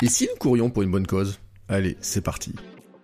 Et si nous courions pour une bonne cause? Allez, c'est parti.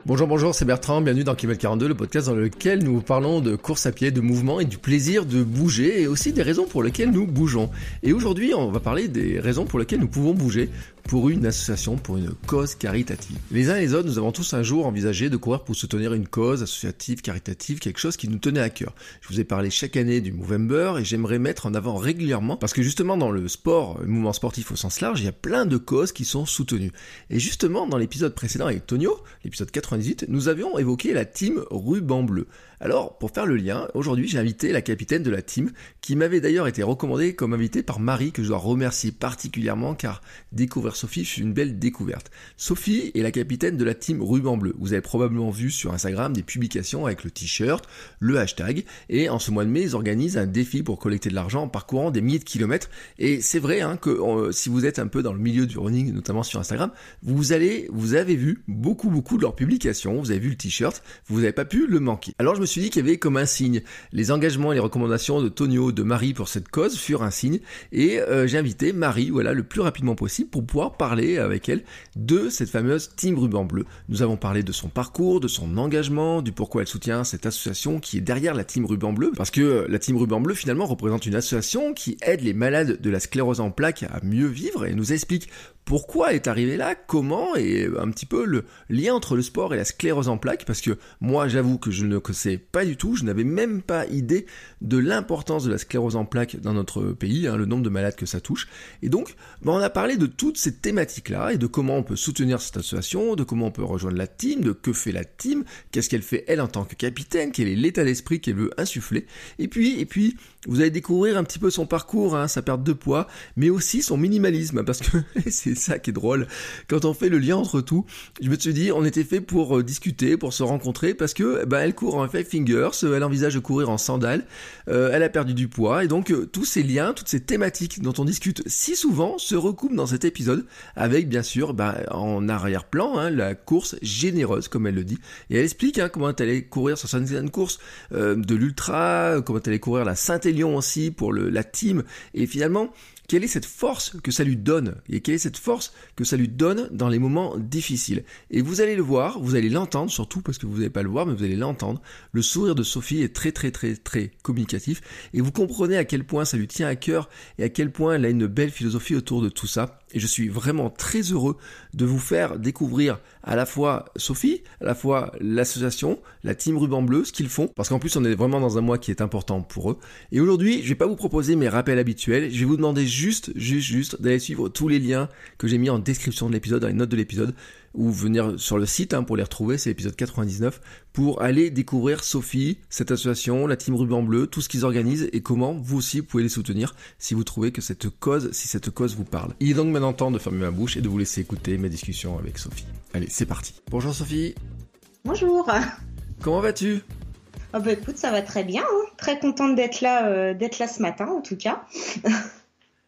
Bonjour, bonjour, c'est Bertrand, bienvenue dans Kilomètre 42, le podcast dans lequel nous parlons de course à pied, de mouvement et du plaisir de bouger et aussi des raisons pour lesquelles nous bougeons. Et aujourd'hui, on va parler des raisons pour lesquelles nous pouvons bouger pour une association, pour une cause caritative. Les uns et les autres, nous avons tous un jour envisagé de courir pour soutenir une cause associative, caritative, quelque chose qui nous tenait à cœur. Je vous ai parlé chaque année du Movember et j'aimerais mettre en avant régulièrement, parce que justement dans le sport, le mouvement sportif au sens large, il y a plein de causes qui sont soutenues. Et justement, dans l'épisode précédent avec Tonio, l'épisode 98, nous avions évoqué la team Ruban Bleu. Alors, pour faire le lien, aujourd'hui j'ai invité la capitaine de la team, qui m'avait d'ailleurs été recommandée comme invitée par Marie, que je dois remercier particulièrement, car découvrir Sophie fut une belle découverte. Sophie est la capitaine de la team Ruban Bleu. Vous avez probablement vu sur Instagram des publications avec le t-shirt, le hashtag, et en ce mois de mai, ils organisent un défi pour collecter de l'argent en parcourant des milliers de kilomètres. Et c'est vrai hein, que euh, si vous êtes un peu dans le milieu du running, notamment sur Instagram, vous allez, vous avez vu beaucoup beaucoup de leurs publications, vous avez vu le t-shirt, vous n'avez pas pu le manquer. Alors je me suis dit qu'il y avait comme un signe. Les engagements et les recommandations de Tonio, de Marie pour cette cause furent un signe. Et euh, j'ai invité Marie, voilà, le plus rapidement possible pour pouvoir parler avec elle de cette fameuse Team Ruban Bleu. Nous avons parlé de son parcours, de son engagement, du pourquoi elle soutient cette association qui est derrière la Team Ruban Bleu. Parce que la Team Ruban Bleu finalement représente une association qui aide les malades de la sclérose en plaques à mieux vivre et nous explique pourquoi est arrivé là, comment et un petit peu le lien entre le sport et la sclérose en plaques parce que moi j'avoue que je ne connaissais pas du tout, je n'avais même pas idée de l'importance de la sclérose en plaques dans notre pays, hein, le nombre de malades que ça touche. Et donc ben, on a parlé de toutes ces thématiques là et de comment on peut soutenir cette association, de comment on peut rejoindre la team, de que fait la team, qu'est-ce qu'elle fait elle en tant que capitaine, quel est l'état d'esprit qu'elle veut insuffler. Et puis et puis vous allez découvrir un petit peu son parcours, hein, sa perte de poids, mais aussi son minimalisme parce que c'est ça qui est drôle. Quand on fait le lien entre tout, je me suis dit, on était fait pour euh, discuter, pour se rencontrer, parce que bah, elle court en five fingers, euh, elle envisage de courir en sandales, euh, elle a perdu du poids, et donc tous ces liens, toutes ces thématiques dont on discute si souvent se recoupent dans cet épisode, avec bien sûr bah, en arrière-plan hein, la course généreuse, comme elle le dit, et elle explique hein, comment elle allait courir sur certaines courses de l'ultra, comment elle allait courir la Aussi pour le, la team, et finalement quelle est cette force que ça lui donne et quelle est cette force que ça lui donne dans les moments difficiles? Et vous allez le voir, vous allez l'entendre surtout parce que vous n'allez pas le voir mais vous allez l'entendre. Le sourire de Sophie est très très très très communicatif et vous comprenez à quel point ça lui tient à cœur et à quel point elle a une belle philosophie autour de tout ça. Et je suis vraiment très heureux de vous faire découvrir à la fois Sophie, à la fois l'association, la team Ruban Bleu, ce qu'ils font, parce qu'en plus on est vraiment dans un mois qui est important pour eux. Et aujourd'hui, je vais pas vous proposer mes rappels habituels, je vais vous demander juste, juste, juste d'aller suivre tous les liens que j'ai mis en description de l'épisode, dans les notes de l'épisode, ou venir sur le site hein, pour les retrouver, c'est l'épisode 99, pour aller découvrir Sophie, cette association, la team Ruban Bleu, tout ce qu'ils organisent et comment vous aussi pouvez les soutenir si vous trouvez que cette cause, si cette cause vous parle. Il est donc maintenant temps de fermer ma bouche et de vous laisser écouter mes discussions avec Sophie. Allez, c'est parti. Bonjour Sophie. Bonjour. Comment vas-tu? Oh bah écoute, ça va très bien. Hein. Très contente d'être là, euh, d'être là ce matin en tout cas.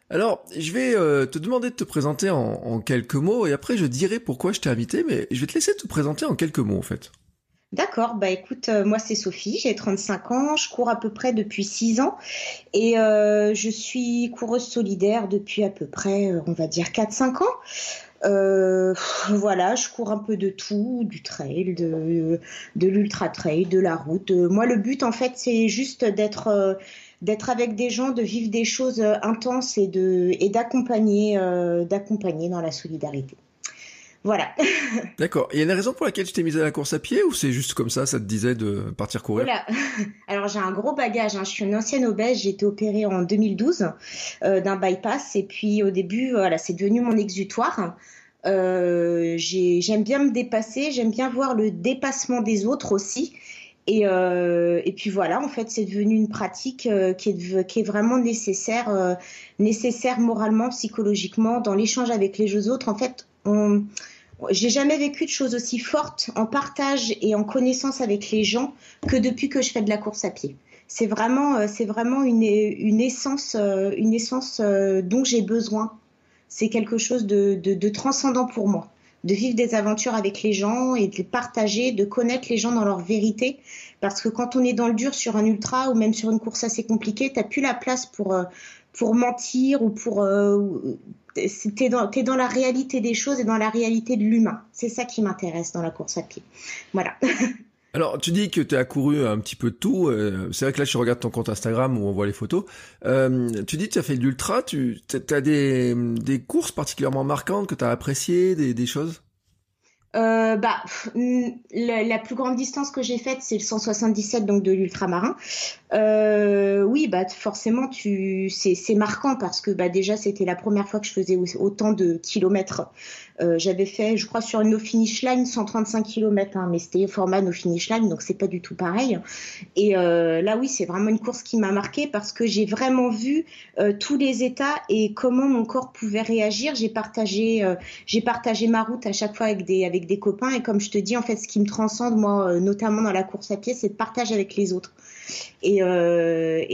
Alors, je vais euh, te demander de te présenter en, quelques mots et après je dirai pourquoi je t'ai invité, mais je vais te laisser te présenter en quelques mots en fait. D'accord, bah écoute, euh, moi c'est Sophie, j'ai 35 ans, je cours à peu près depuis 6 ans et euh, je suis coureuse solidaire depuis à peu près, on va dire 4-5 ans. voilà, je cours un peu de tout, du trail, de, de l'ultra trail, de la route. Moi, le but, en fait, c'est juste d'être d'être avec des gens, de vivre des choses euh, intenses et de et d'accompagner euh, d'accompagner dans la solidarité. Voilà. D'accord. Il y a une raison pour laquelle tu t'es mise à la course à pied ou c'est juste comme ça, ça te disait de partir courir? Voilà. Alors j'ai un gros bagage. Hein. Je suis une ancienne obèse. J'ai été opérée en 2012 euh, d'un bypass et puis au début, voilà, c'est devenu mon exutoire. Euh, j'aime bien me dépasser. J'aime bien voir le dépassement des autres aussi. Et, et puis voilà, en fait, c'est devenu une pratique qui, est, qui est vraiment nécessaire, nécessaire moralement, psychologiquement, dans l'échange avec les autres. En fait, j'ai jamais vécu de choses aussi fortes en partage et en connaissance avec les gens que depuis que je fais de la course à pied. C'est vraiment, euh, c'est vraiment une, une essence, euh, une essence euh, dont j'ai besoin. C'est quelque chose de, de, de, transcendant pour moi, de vivre des aventures avec les gens et de les partager, de connaître les gens dans leur vérité. Parce que quand on est dans le dur sur un ultra ou même sur une course assez compliquée, t'as plus la place pour pour mentir ou pour t'es dans, es dans la réalité des choses et dans la réalité de l'humain. C'est ça qui m'intéresse dans la course à pied. Voilà. Alors, tu dis que tu as couru un petit peu de tout. Euh, c'est vrai que là, je regarde ton compte Instagram où on voit les photos. Euh, tu dis que tu as fait de l'ultra. Tu as des, courses particulièrement marquantes que tu as appréciées, des, choses? Euh, bah, la, plus grande distance que j'ai faite, c'est le 177 donc de l'ultramarin. Oui, bah forcément, tu, c'est marquant parce que bah déjà c'était la première fois que je faisais autant de kilomètres euh, j'avais fait, je crois, sur une no finish line 135 km, hein, mais c'était au format no finish line, donc c'est pas du tout pareil. Et euh, là, oui, c'est vraiment une course qui m'a marqué parce que j'ai vraiment vu euh, tous les états et comment mon corps pouvait réagir. J'ai partagé, j'ai partagé ma route à chaque fois avec des avec des copains et comme je te dis, en fait, ce qui me transcende moi, notamment dans la course à pied, c'est de partage avec les autres. Et,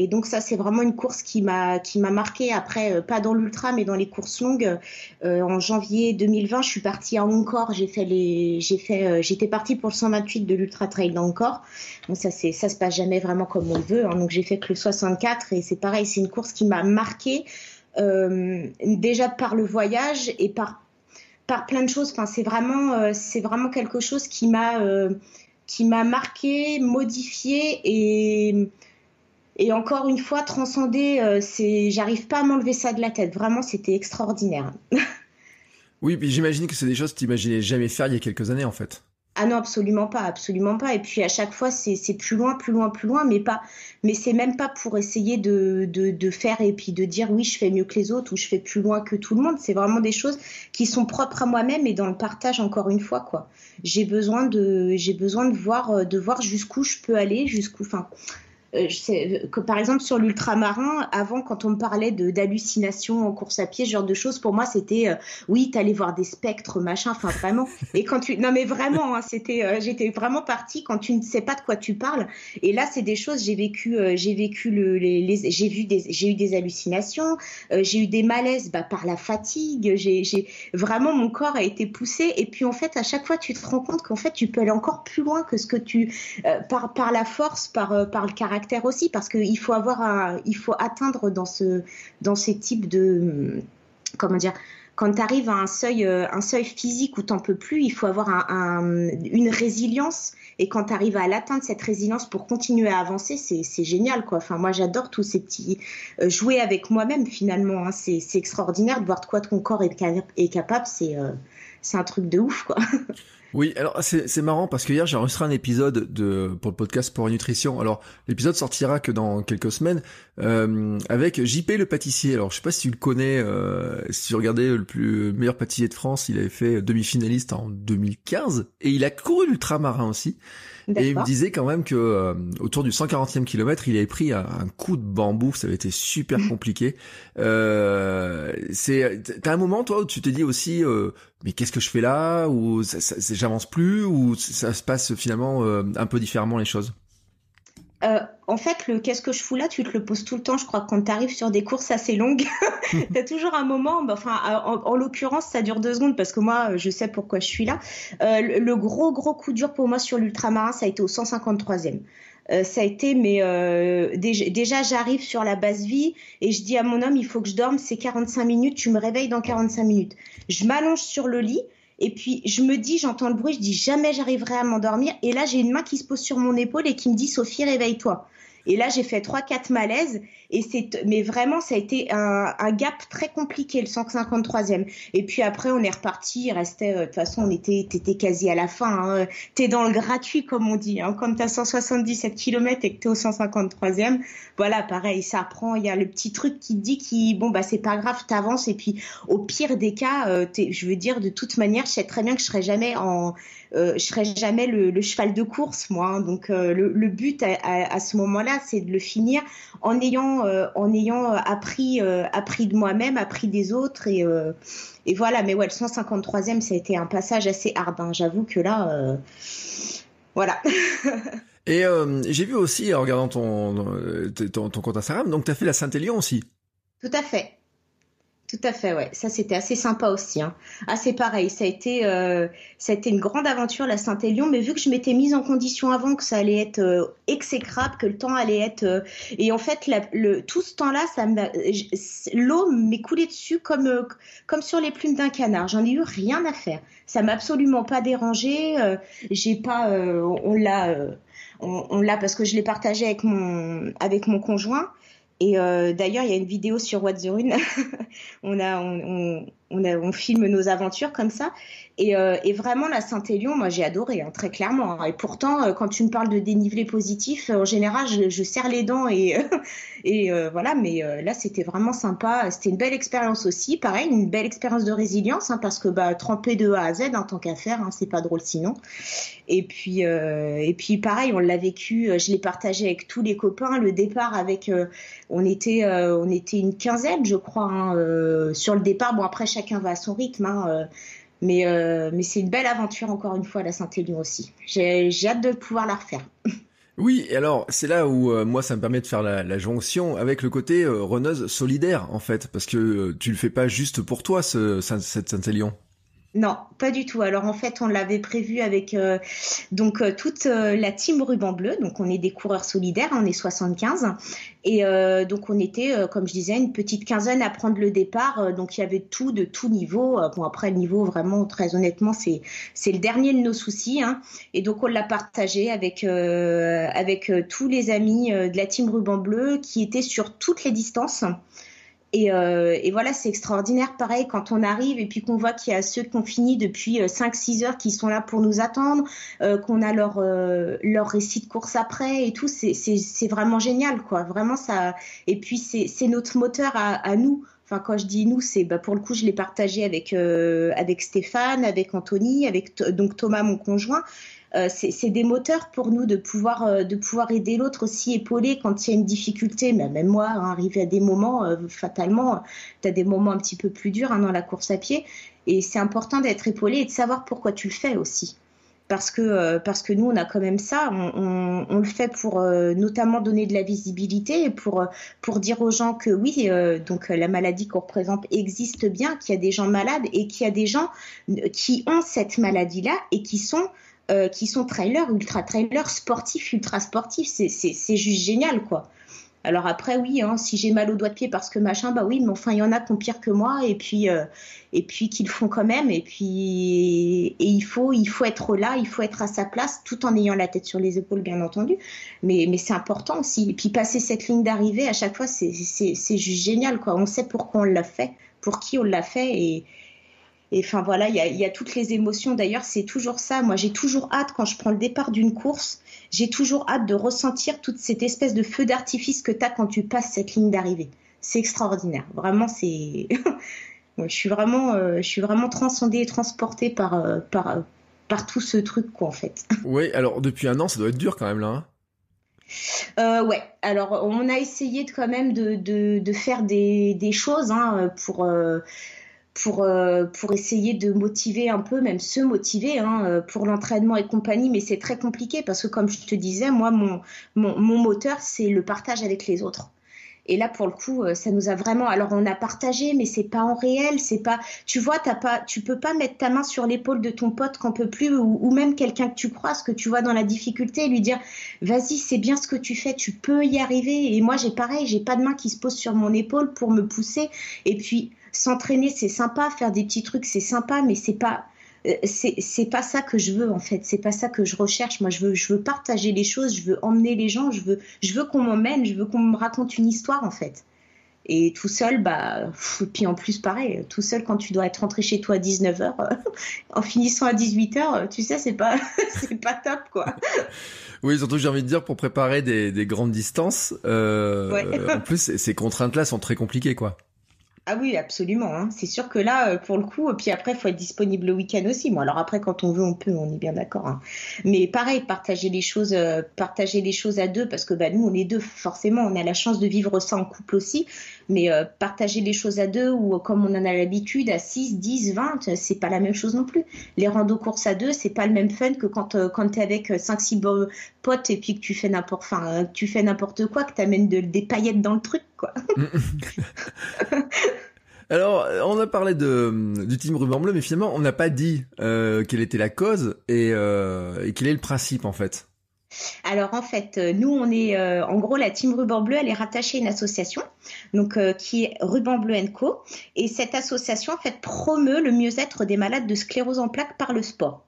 donc ça, c'est vraiment une course qui m'a qui m'a marqué. Après, pas dans l'ultra, mais dans les courses longues. En janvier 2020, je suis partie à Encore. J'ai fait les, j'ai fait, j'étais partie pour le 128 de l'ultra trail d'Encore. Donc ça, c'est ça se passe jamais vraiment comme on veut. Hein. Donc j'ai fait que le 64 et c'est pareil, c'est une course qui m'a marqué déjà par le voyage et par par plein de choses. Enfin, c'est vraiment c'est vraiment quelque chose qui m'a qui m'a marqué, modifié et, et encore une fois transcendé. Euh, c'est, j'arrive pas à m'enlever ça de la tête. Vraiment, c'était extraordinaire. oui, j'imagine que c'est des choses que tu n'imaginais jamais faire il y a quelques années en fait. Ah non, absolument pas, absolument pas. Et puis à chaque fois, c'est plus loin, plus loin, plus loin, mais pas, mais c'est même pas pour essayer de, faire et puis de dire oui, je fais mieux que les autres ou je fais plus loin que tout le monde. C'est vraiment des choses qui sont propres à moi-même et dans le partage encore une fois quoi. J'ai besoin de, voir, de voir jusqu'où je peux aller, jusqu'où, euh, sais que par exemple sur l'ultramarin, avant quand on me parlait de d'hallucinations en course à pied, ce genre de choses, pour moi c'était euh, oui, t'allais voir des spectres, machin, enfin vraiment. Et quand tu, non mais vraiment, hein, c'était, euh, j'étais vraiment partie quand tu ne sais pas de quoi tu parles. Et là, c'est des choses, j'ai vécu, j'ai vécu le, les, j'ai vu des, j'ai eu des hallucinations, j'ai eu des malaises bah, par la fatigue. J'ai, j'ai vraiment mon corps a été poussé. Et puis en fait, à chaque fois, tu te rends compte qu'en fait, tu peux aller encore plus loin que ce que tu par par la force, par par le caractère aussi parce qu'il faut avoir un, il faut atteindre dans ce dans ces types de comment dire quand tu arrives à un seuil, euh, un seuil physique où tu n'en peux plus, il faut avoir un, une résilience. Et quand tu arrives à l'atteindre, cette résilience pour continuer à avancer, c'est génial. Quoi. Enfin, moi, j'adore tous ces petits... Euh, jouer avec moi-même, finalement. Hein. C'est extraordinaire de voir de quoi ton corps est, est capable. C'est euh, c'est un truc de ouf. quoi. Oui, alors c'est marrant parce que hier j'ai enregistré un épisode de pour le podcast pour nutrition. Alors l'épisode sortira que dans quelques semaines euh, avec JP le pâtissier. Alors je sais pas si tu le connais, euh, si tu regardais le plus meilleur pâtissier de France, il avait fait demi-finaliste en 2015 et il a couru l'ultramarin aussi. Et il me disait quand même que euh, autour du 140e kilomètre, il avait pris un, coup de bambou, ça avait été super compliqué. euh, c'est, t'as un moment toi où tu t'es dit aussi, euh, mais qu'est-ce que je fais là? Ou j'avance plus? Ou ça se passe finalement euh, un peu différemment les choses? Euh, en fait, le qu'est-ce que je fous là, tu te le poses tout le temps. Je crois quand tu arrives sur des courses assez longues, tu as toujours un moment, bah, enfin, en, l'occurrence, ça dure deux secondes parce que moi, je sais pourquoi je suis là. Euh, le, gros, gros coup dur pour moi sur l'ultramarin, ça a été au 153e. ça a été, mais déjà, déjà j'arrive sur la base vie et je dis à mon homme, il faut que je dorme, c'est 45 minutes, tu me réveilles dans 45 minutes. Je m'allonge sur le lit, et puis je me dis, j'entends le bruit, je dis jamais j'arriverai à m'endormir. Et là, j'ai une main qui se pose sur mon épaule et qui me dit, Sophie, réveille-toi. Et là, j'ai fait trois, quatre malaises. Et c'est, mais vraiment, ça a été un, un, gap très compliqué, le 153e. Et puis après, on est reparti. Il restait, euh, de toute façon, on était, t'étais quasi à la fin. Hein. T'es dans le gratuit, comme on dit. Hein. Quand t'as 177 km et que t'es au 153e, voilà, pareil, ça prend. Il y a le petit truc qui dit qui, bon, bah, c'est pas grave, t'avances. Et puis, au pire des cas, euh, je veux dire, de toute manière, je sais très bien que je serai jamais en, je serai jamais le, cheval de course, moi. Hein. donc le, but à, ce moment-là, c'est de le finir en ayant, en ayant appris, appris de moi-même, appris des autres et, et voilà. Mais ouais, le 153e, ça a été un passage assez hard. Hein. J'avoue que là, voilà. Et euh, j'ai vu aussi, en regardant ton, euh, ton, ton compte Instagram, donc tu as fait la Saint-Élion aussi. Tout à fait. Tout à fait, ouais. Ça, c'était assez sympa aussi. Hein. Ah, c'est pareil. Ça a été, euh, ça a été une grande aventure la Saint-Élion, mais vu que je m'étais mise en condition avant que ça allait être euh, exécrable, que le temps allait être, euh, et en fait, le, tout ce temps-là, l'eau m'est coulée dessus comme, euh, comme sur les plumes d'un canard. J'en ai eu rien à faire. Ça m'a absolument pas dérangé. J'ai pas, on l'a, on, on l'a parce que je l'ai partagé avec mon, avec mon conjoint. Et euh, d'ailleurs, il y a une vidéo sur What's the Rune. on, a, on filme nos aventures comme ça. Et, euh, vraiment, la Saint-Élion, moi, j'ai adoré, hein, très clairement. Hein. Et pourtant, euh, quand tu me parles de dénivelé positif, euh, en général, je, serre les dents et, voilà. Mais là, c'était vraiment sympa. C'était une belle expérience aussi. Pareil, une belle expérience de résilience, hein, parce que bah, tremper de A à Z, en tant qu'affaire, hein, c'est pas drôle sinon. Et puis, et puis, pareil, on l'a vécu. Je l'ai partagé avec tous les copains. Le départ avec, on était, on était une quinzaine, je crois, hein, sur le départ. Bon, après, chacun va à son rythme. Hein, mais, euh, mais c'est une belle aventure, encore une fois, la Saint-Élion aussi. J'ai hâte de pouvoir la refaire. Oui, et alors c'est là où euh, moi ça me permet de faire la, jonction avec le côté euh, runneuse solidaire en fait, parce que euh, tu le fais pas juste pour toi ce, cette Saint-Élion. Non, pas du tout. Alors en fait, on l'avait prévu avec euh, donc euh, toute euh, la team ruban bleu. Donc on est des coureurs solidaires, on est 75 et donc on était, comme je disais, une petite quinzaine à prendre le départ. donc il y avait tout de tout niveau. bon après le niveau vraiment très honnêtement c'est c'est le dernier de nos soucis. Hein. Et donc on l'a partagé avec avec tous les amis de la team ruban bleu qui étaient sur toutes les distances. Et, euh, et, voilà, c'est extraordinaire. Pareil, quand on arrive et puis qu'on voit qu'il y a ceux qui ont fini depuis 5-6 euh, heures qui sont là pour nous attendre, euh, qu'on a leur, euh, leur récit de course après et tout, c'est vraiment génial, quoi. Vraiment, ça. Et puis, c'est notre moteur à, à nous. Enfin, quand je dis nous, c'est bah, pour le coup, je l'ai partagé avec, euh, avec Stéphane, avec Anthony, avec donc Thomas, mon conjoint. Euh, c'est des moteurs pour nous de pouvoir, euh, de pouvoir aider l'autre aussi, épauler quand il y a une difficulté. Mais même moi, hein, arrivé à des moments, euh, fatalement, tu as des moments un petit peu plus durs hein, dans la course à pied. Et c'est important d'être épaulé et de savoir pourquoi tu le fais aussi. Parce que, parce que nous, on a quand même ça. On, on, le fait pour notamment donner de la visibilité et pour, pour dire aux gens que oui, donc la maladie qu'on représente existe bien, qu'il y a des gens malades et qu'il y a des gens qui ont cette maladie-là et qui sont euh, qui sont trailers, ultra trailers, sportifs, ultra sportifs. C'est juste génial, quoi. Alors après, oui, hein, si j'ai mal au doigt de pied parce que machin, bah oui, mais enfin, il y en a qui ont pire que moi et puis, euh, et puis qu'ils font quand même. Et puis, et il faut, il faut être là, il faut être à sa place, tout en ayant la tête sur les épaules, bien entendu. Mais, mais c'est important aussi. Et puis passer cette ligne d'arrivée à chaque fois, c'est juste génial, quoi. On sait pourquoi on l'a fait, pour qui on l'a fait et, et enfin voilà, il y a, toutes les émotions. D'ailleurs, c'est toujours ça. Moi, j'ai toujours hâte quand je prends le départ d'une course, j'ai toujours hâte de ressentir toute cette espèce de feu d'artifice que tu as quand tu passes cette ligne d'arrivée. C'est extraordinaire. Vraiment, c'est. je suis vraiment, euh, je suis vraiment transcendée et transportée par, euh, par, euh, par tout ce truc, quoi, en fait. Oui, alors depuis un an, ça doit être dur quand même, là. Hein ouais, alors on a essayé de, quand même de, de, faire des, des choses hein, pour, pour, euh, pour essayer de motiver un peu, même se motiver hein, euh, pour l'entraînement et compagnie, mais c'est très compliqué parce que comme je te disais, moi, mon, mon, mon moteur, c'est le partage avec les autres. Et là, pour le coup, euh, ça nous a vraiment. Alors, on a partagé, mais c'est pas en réel. C'est pas. Tu vois, t'as pas. Tu peux pas mettre ta main sur l'épaule de ton pote qu'on peut plus, ou, ou même quelqu'un que tu croises, que tu vois dans la difficulté, lui dire, vas-y, c'est bien ce que tu fais, tu peux y arriver. Et moi, j'ai pareil, j'ai pas de main qui se pose sur mon épaule pour me pousser. Et puis, s'entraîner, c'est sympa, faire des petits trucs, c'est sympa, mais c'est pas euh, c'est pas ça que je veux en fait. C'est pas ça que je recherche. Moi je veux je veux partager les choses. Je veux emmener les gens. Je veux je veux qu'on m'emmène. Je veux qu'on me raconte une histoire en fait. Et tout seul bah puis en plus pareil tout seul quand tu dois être rentré chez toi à 19h en finissant à 18h tu sais c'est pas c'est pas top quoi. Oui surtout j'ai envie de dire pour préparer des, des grandes distances euh, en plus ces contraintes là sont très compliquées quoi Ah oui, absolument. Hein. C'est sûr que là, euh, pour le coup, puis après, il faut être disponible le week-end aussi. Bon, alors après, quand on veut, on peut, on est bien d'accord. Hein. Mais pareil, partager les choses, euh, partager les choses à deux, parce que bah, nous, on est deux, forcément, on a la chance de vivre ça en couple aussi. Mais euh, partager les choses à deux, ou comme on en a l'habitude, à 6, 10, 20, c'est pas la même chose non plus. Les rando courses à deux, c'est pas le même fun que quand, quand tu es avec 5, 6 potes et puis que tu fais n'importe, tu fais n'importe quoi, que tu amènes des paillettes dans le truc, quoi. Alors, on a parlé de, du team ruban bleu, mais finalement, on n'a pas dit euh, quelle était la cause et, euh, et, quel est le principe en fait? Alors en fait, euh, nous on est en gros la team Ruban Bleu, elle est rattachée à une association, donc qui est Ruban Bleu Co. Et cette association en fait promeut le mieux-être des malades de sclérose en plaques par le sport.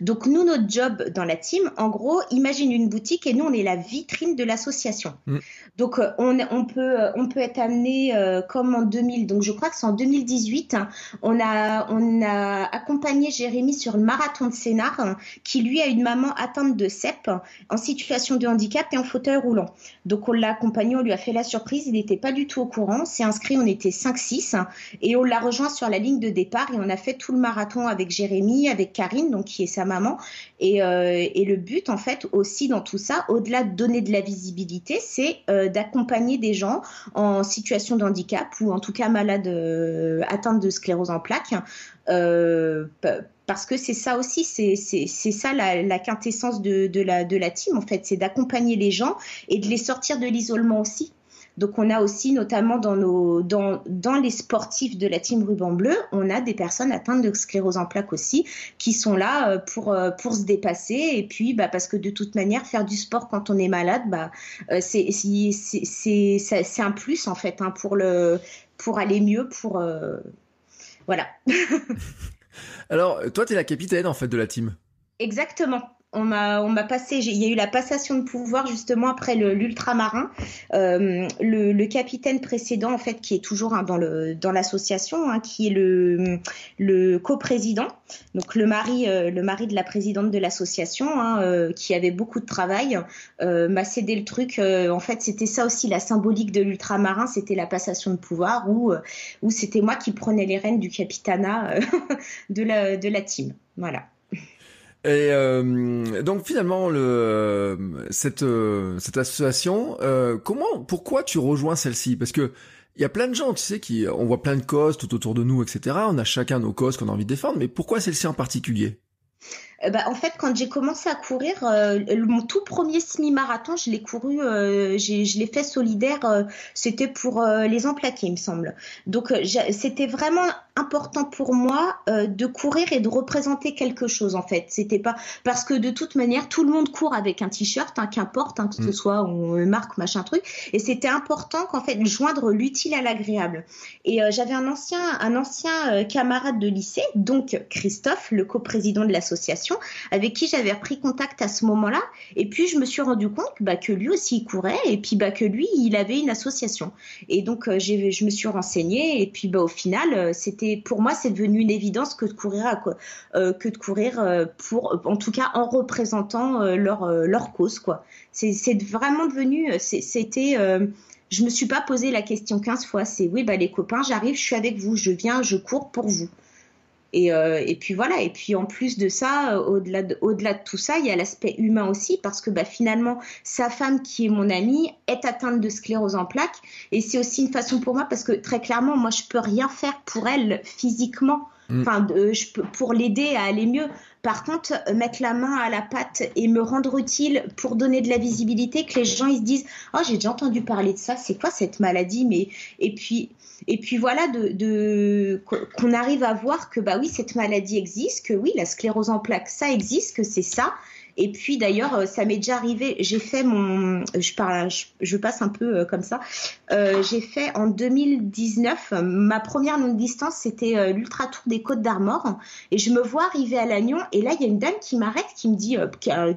Donc nous, notre job dans la team, en gros, imagine une boutique et nous, on est la vitrine de l'association. Mm. Donc euh, on, on, peut, euh, on peut être amené euh, comme en 2000, donc je crois que c'est en 2018, on, a, on a accompagné Jérémy sur le marathon de Sénart, qui lui a une maman atteinte de CEP, en situation de handicap et en fauteuil roulant. Donc on l'a accompagné, on lui a fait la surprise, il n'était pas du tout au courant, c'est inscrit, on était 5-6, et on l'a rejoint sur la ligne de départ et on a fait tout le marathon avec Jérémy, avec Karine, donc qui sa maman. Et, euh, et, le but, en fait, aussi dans tout ça, au-delà de donner de la visibilité, c'est euh, d'accompagner des gens en situation de handicap ou en tout cas malades euh, atteints de sclérose en plaques. parce que c'est ça aussi, c'est ça la, quintessence de, la, de la team, en fait, c'est d'accompagner les gens et de les sortir de l'isolement aussi. Donc on a aussi notamment dans, nos, dans, dans les sportifs de la team ruban bleu, on a des personnes atteintes de sclérose en plaques aussi qui sont là euh, pour, euh, pour se dépasser et puis bah, parce que de toute manière faire du sport quand on est malade, bah, euh, c'est c'est un plus en fait hein, pour, le, pour aller mieux, pour... voilà. Alors toi tu es la capitaine en fait de la team. Exactement on m'a on m'a passé il y a eu la passation de pouvoir justement après l'ultramarin. Euh, le, capitaine précédent en fait qui est toujours hein, dans l'association hein, qui est le le coprésident. Donc le mari euh, le mari de la présidente de l'association hein, euh, qui avait beaucoup de travail m'a cédé le truc. En fait c'était ça aussi la symbolique de l'ultramarin c'était la passation de pouvoir où où c'était moi qui prenais les rênes du capitanat de la de la team. Voilà et euh, donc finalement, le, cette, euh, cette association, euh, comment, pourquoi tu rejoins celle-ci? Parce que il y a plein de gens, tu sais, qui, on voit plein de causes tout autour de nous, etc. On a chacun nos causes qu'on a envie de défendre, mais pourquoi celle-ci en particulier? euh, bah, en fait, quand j'ai commencé à courir, euh, mon tout premier semi-marathon, je l'ai couru, euh, je l'ai fait solidaire, c'était pour les emplaqués, il me semble. Donc, c'était vraiment important pour moi de courir et de représenter quelque chose, en fait. C'était pas parce que de toute manière, tout le monde court avec un t-shirt, hein, qu'importe, hein, que ce mm. soit on marque, machin truc. Et c'était important qu'en fait, joindre l'utile à l'agréable. Et j'avais un ancien, un ancien camarade de lycée, donc Christophe, le coprésident de l'association avec qui j'avais repris contact à ce moment-là. Et puis, je me suis rendu compte bah, que lui aussi, il courait et puis bah, que lui, il avait une association. Et donc, euh, je me suis renseignée et puis bah, au final, euh, c'était pour moi, c'est devenu une évidence que de courir, euh, pour, en tout cas, en représentant leur, cause. quoi. C'est vraiment devenu, c'était je me suis pas posé la question 15 fois. C'est oui, les copains, j'arrive, je suis avec vous, je viens, je cours pour vous. Et, euh, et, puis voilà, et puis en plus de ça, euh, au-delà de, au-delà de tout ça, il y a l'aspect humain aussi, parce que bah, finalement, sa femme, qui est mon amie, est atteinte de sclérose en plaques, et c'est aussi une façon pour moi, parce que très clairement, moi, je peux rien faire pour elle physiquement, mm. enfin, je peux, pour l'aider à aller mieux. Par contre, mettre la main à la pâte et me rendre utile pour donner de la visibilité, que les gens se disent, oh j'ai déjà entendu parler de ça, c'est quoi cette maladie, mais et puis et puis voilà, qu'on arrive à voir que bah oui, cette maladie existe, que oui, la sclérose en plaques, ça existe, que c'est ça, et puis d'ailleurs, euh, ça m'est déjà arrivé. J'ai fait mon, je parle, je, passe un peu euh, comme ça. Euh, j'ai fait en 2019 ma première longue distance, c'était l'ultra tour des Côtes d'Armor, et je me vois arriver à Lannion, et là il y a une dame qui m'arrête, qui me dit,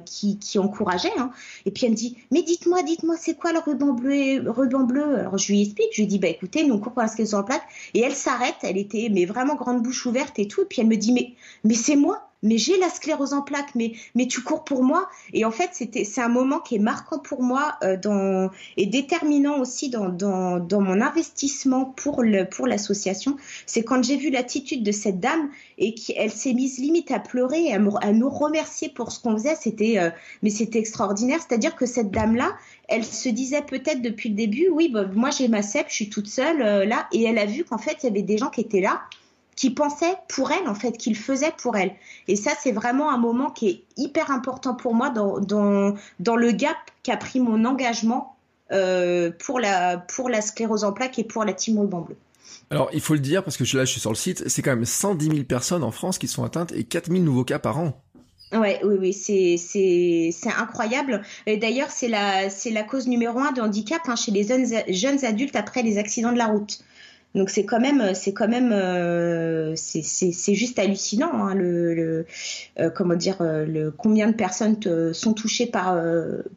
qui, qui, encourageait, hein, et puis elle me dit, mais dites-moi, dites-moi, c'est quoi le ruban bleu, ruban bleu? Alors je lui explique, je lui dis, bah écoutez, nous on court pour l'inscription en plaque, et elle s'arrête, elle était mais vraiment grande bouche ouverte et tout, et puis elle me dit, mais mais c'est moi mais j'ai la sclérose en plaques, mais, mais tu cours pour moi. Et en fait, c'était, c'est un moment qui est marquant pour moi euh, dans, et déterminant aussi dans, dans, dans mon investissement pour, le, pour l'association. C'est quand j'ai vu l'attitude de cette dame et qu'elle s'est mise limite à pleurer, à, à nous remercier pour ce qu'on faisait. C'était, euh, mais c'était extraordinaire. C'est-à-dire que cette dame-là, elle se disait peut-être depuis le début, oui, bah, moi j'ai ma CEP, je suis toute seule euh, là. Et elle a vu qu'en fait, il y avait des gens qui étaient là qui pensait pour elle, en fait, qu'il faisait pour elle. Et ça, c'est vraiment un moment qui est hyper important pour moi dans, dans, dans le gap qu'a pris mon engagement euh, pour, la, pour la sclérose en plaques et pour la team ruban bleu. Alors, il faut le dire, parce que là, je suis sur le site, c'est quand même 110 000 personnes en France qui sont atteintes et 4 000 nouveaux cas par an. Ouais, oui, oui, c'est c'est incroyable. D'ailleurs, c'est la c'est la cause numéro un de handicap hein, chez les jeunes jeunes adultes après les accidents de la route. Donc c'est quand même, c'est quand même, euh, c'est juste hallucinant. Hein, le, le euh, comment dire, euh, le combien de personnes sont touchées par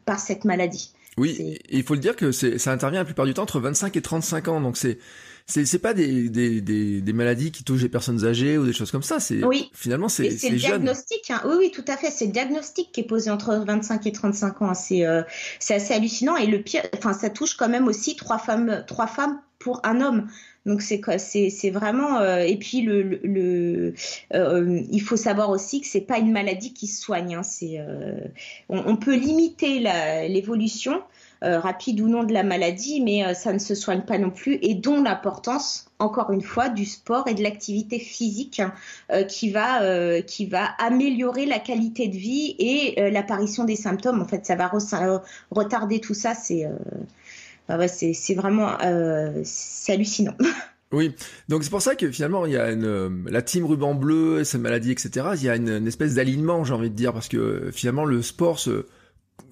par cette maladie. Oui, il faut le dire que ça intervient la plupart du temps entre 25 et 35 ans. Donc c'est c'est pas des, des, des, des, maladies qui touchent les personnes âgées ou des choses comme ça. C'est oui. finalement c'est c'est le diagnostic. Hein. Oui oui tout à fait. C'est le diagnostic qui est posé entre 25 et 35 ans. C'est euh, c'est assez hallucinant et le pire. Enfin ça touche quand même aussi trois femmes trois femmes pour un homme. Donc c'est C'est vraiment euh, et puis le, le, euh, il faut savoir aussi que c'est pas une maladie qui se soigne. Hein, c'est euh, on, peut limiter l'évolution rapide ou non de la maladie, mais ça ne se soigne pas non plus et dont l'importance encore une fois du sport et de l'activité physique qui va qui va améliorer la qualité de vie et l'apparition des symptômes. En fait, ça va retarder tout ça. C'est bah c'est vraiment euh, hallucinant. Oui, donc c'est pour ça que finalement il y a une, euh, la team ruban bleu, cette maladie, etc. Il y a une, espèce d'alignement, j'ai envie de dire, parce que finalement le sport se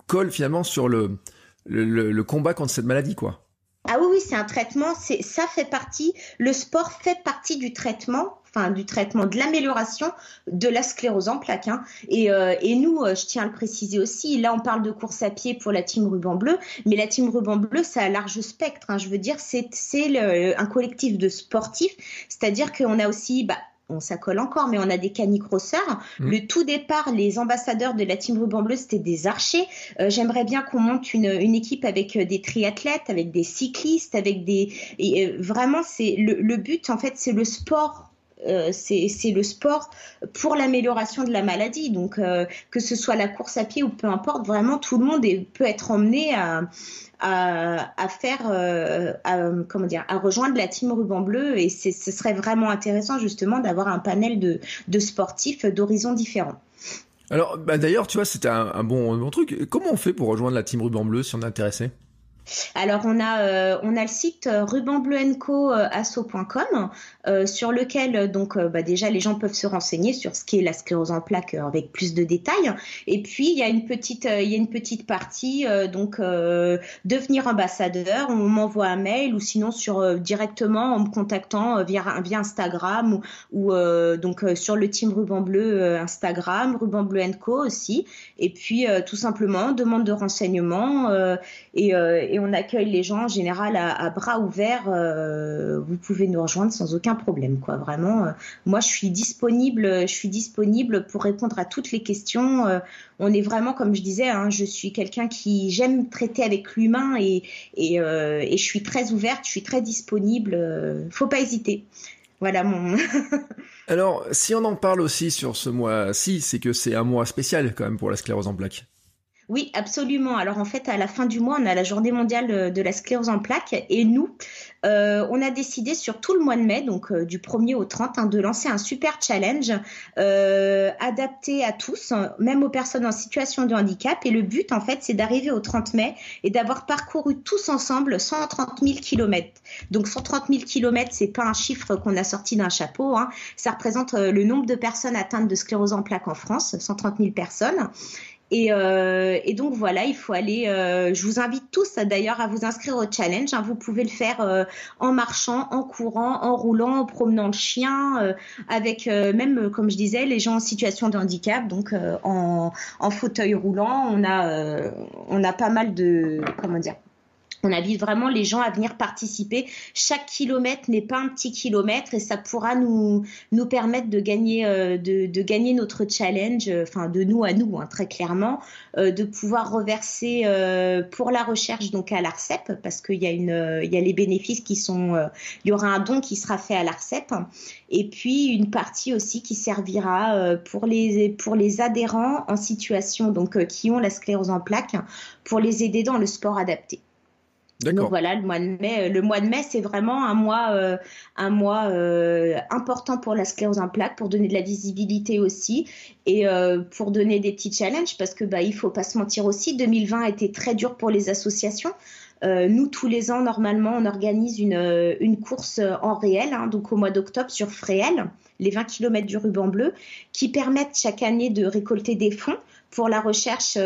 colle finalement sur le, le, le combat contre cette maladie, quoi. Ah oui, oui, c'est un traitement, c'est ça fait partie, le sport fait partie du traitement enfin du traitement, de l'amélioration de la sclérose en plaques. Hein. Et, euh, et, nous, euh, je tiens à le préciser aussi, là on parle de course à pied pour la team ruban bleu, mais la team ruban bleu, ça a un large spectre. Hein. Je veux dire, c'est un collectif de sportifs, c'est-à-dire qu'on a aussi... Bah, on s'accole encore, mais on a des canicrosseurs. Mmh. Le tout départ, les ambassadeurs de la team ruban bleu, c'était des archers. Euh, j'aimerais bien qu'on monte une, une, équipe avec des triathlètes, avec des cyclistes, avec des. Et, vraiment, c'est le, le, but, en fait, c'est le sport c'est le sport pour l'amélioration de la maladie. Donc, euh, que ce soit la course à pied ou peu importe, vraiment, tout le monde peut être emmené à, faire, euh, comment dire, à rejoindre la team ruban bleu. Et ce serait vraiment intéressant, justement, d'avoir un panel de, sportifs d'horizons différents. Alors, bah, d'ailleurs, tu vois, c'était un, bon, bon truc. Comment on fait pour rejoindre la team ruban bleu si on est intéressé? Alors on a euh, on a le site euh, rubanbleuenco.asso.com euh, sur lequel donc bah, déjà les gens peuvent se renseigner sur ce qu'est la sclérose en plaques avec plus de détails. Et puis il y a une petite il y a une petite partie donc devenir ambassadeur. On m'envoie un mail ou sinon sur directement en me contactant via via Instagram ou, donc sur le team Ruban Bleu Instagram Ruban aussi. Et puis tout simplement demande de renseignements et on accueille les gens en général à, bras ouverts. Euh, vous pouvez nous rejoindre sans aucun problème, quoi. Vraiment, euh, moi je suis disponible, je suis disponible pour répondre à toutes les questions. Euh, on est vraiment, comme je disais, hein, je suis quelqu'un qui j'aime traiter avec l'humain et, et, et, je suis très ouverte, je suis très disponible. faut pas hésiter. Voilà mon. Alors, si on en parle aussi sur ce mois-ci, c'est que c'est un mois spécial quand même pour la sclérose en plaques. Oui, absolument. Alors en fait, à la fin du mois, on a la journée mondiale de la sclérose en plaques et nous, euh, on a décidé sur tout le mois de mai, donc euh, du 1er au 30, hein, de lancer un super challenge euh, adapté à tous, même aux personnes en situation de handicap. Et le but, en fait, c'est d'arriver au 30 mai et d'avoir parcouru tous ensemble 130 000 kilomètres. Donc 130 000 kilomètres, c'est pas un chiffre qu'on a sorti d'un chapeau. Hein. Ça représente le nombre de personnes atteintes de sclérose en plaques en France, 130 000 personnes. Euh, et, donc voilà, il faut aller. Euh, je vous invite tous d'ailleurs à vous inscrire au challenge. Hein. Vous pouvez le faire euh, en marchant, en courant, en roulant, en promenant le chien, avec même, comme je disais, les gens en situation de handicap, donc en, en, fauteuil roulant. On a, on a pas mal de, comment dire, on invite vraiment les gens à venir participer. Chaque kilomètre n'est pas un petit kilomètre et ça pourra nous, nous permettre de gagner, euh, de, gagner notre challenge, euh, enfin de nous à nous, hein, très clairement, euh, de pouvoir reverser pour la recherche donc à l'ARCEP parce qu'il y a une, il y a les bénéfices qui sont, il y aura un don qui sera fait à l'ARCEP et puis une partie aussi qui servira pour les, pour les adhérents en situation donc qui ont la sclérose en plaques pour les aider dans le sport adapté. Donc voilà, le mois de mai, le mois de mai, c'est vraiment un mois, euh, un mois euh, important pour la sclérose en plaques, pour donner de la visibilité aussi et euh, pour donner des petits challenges parce que bah il faut pas se mentir aussi, 2020 a été très dur pour les associations. nous, tous les ans, normalement, on organise une, une course en réel, hein, donc au mois d'octobre sur Fréhel, les 20 km du ruban bleu, qui permettent chaque année de récolter des fonds pour la recherche,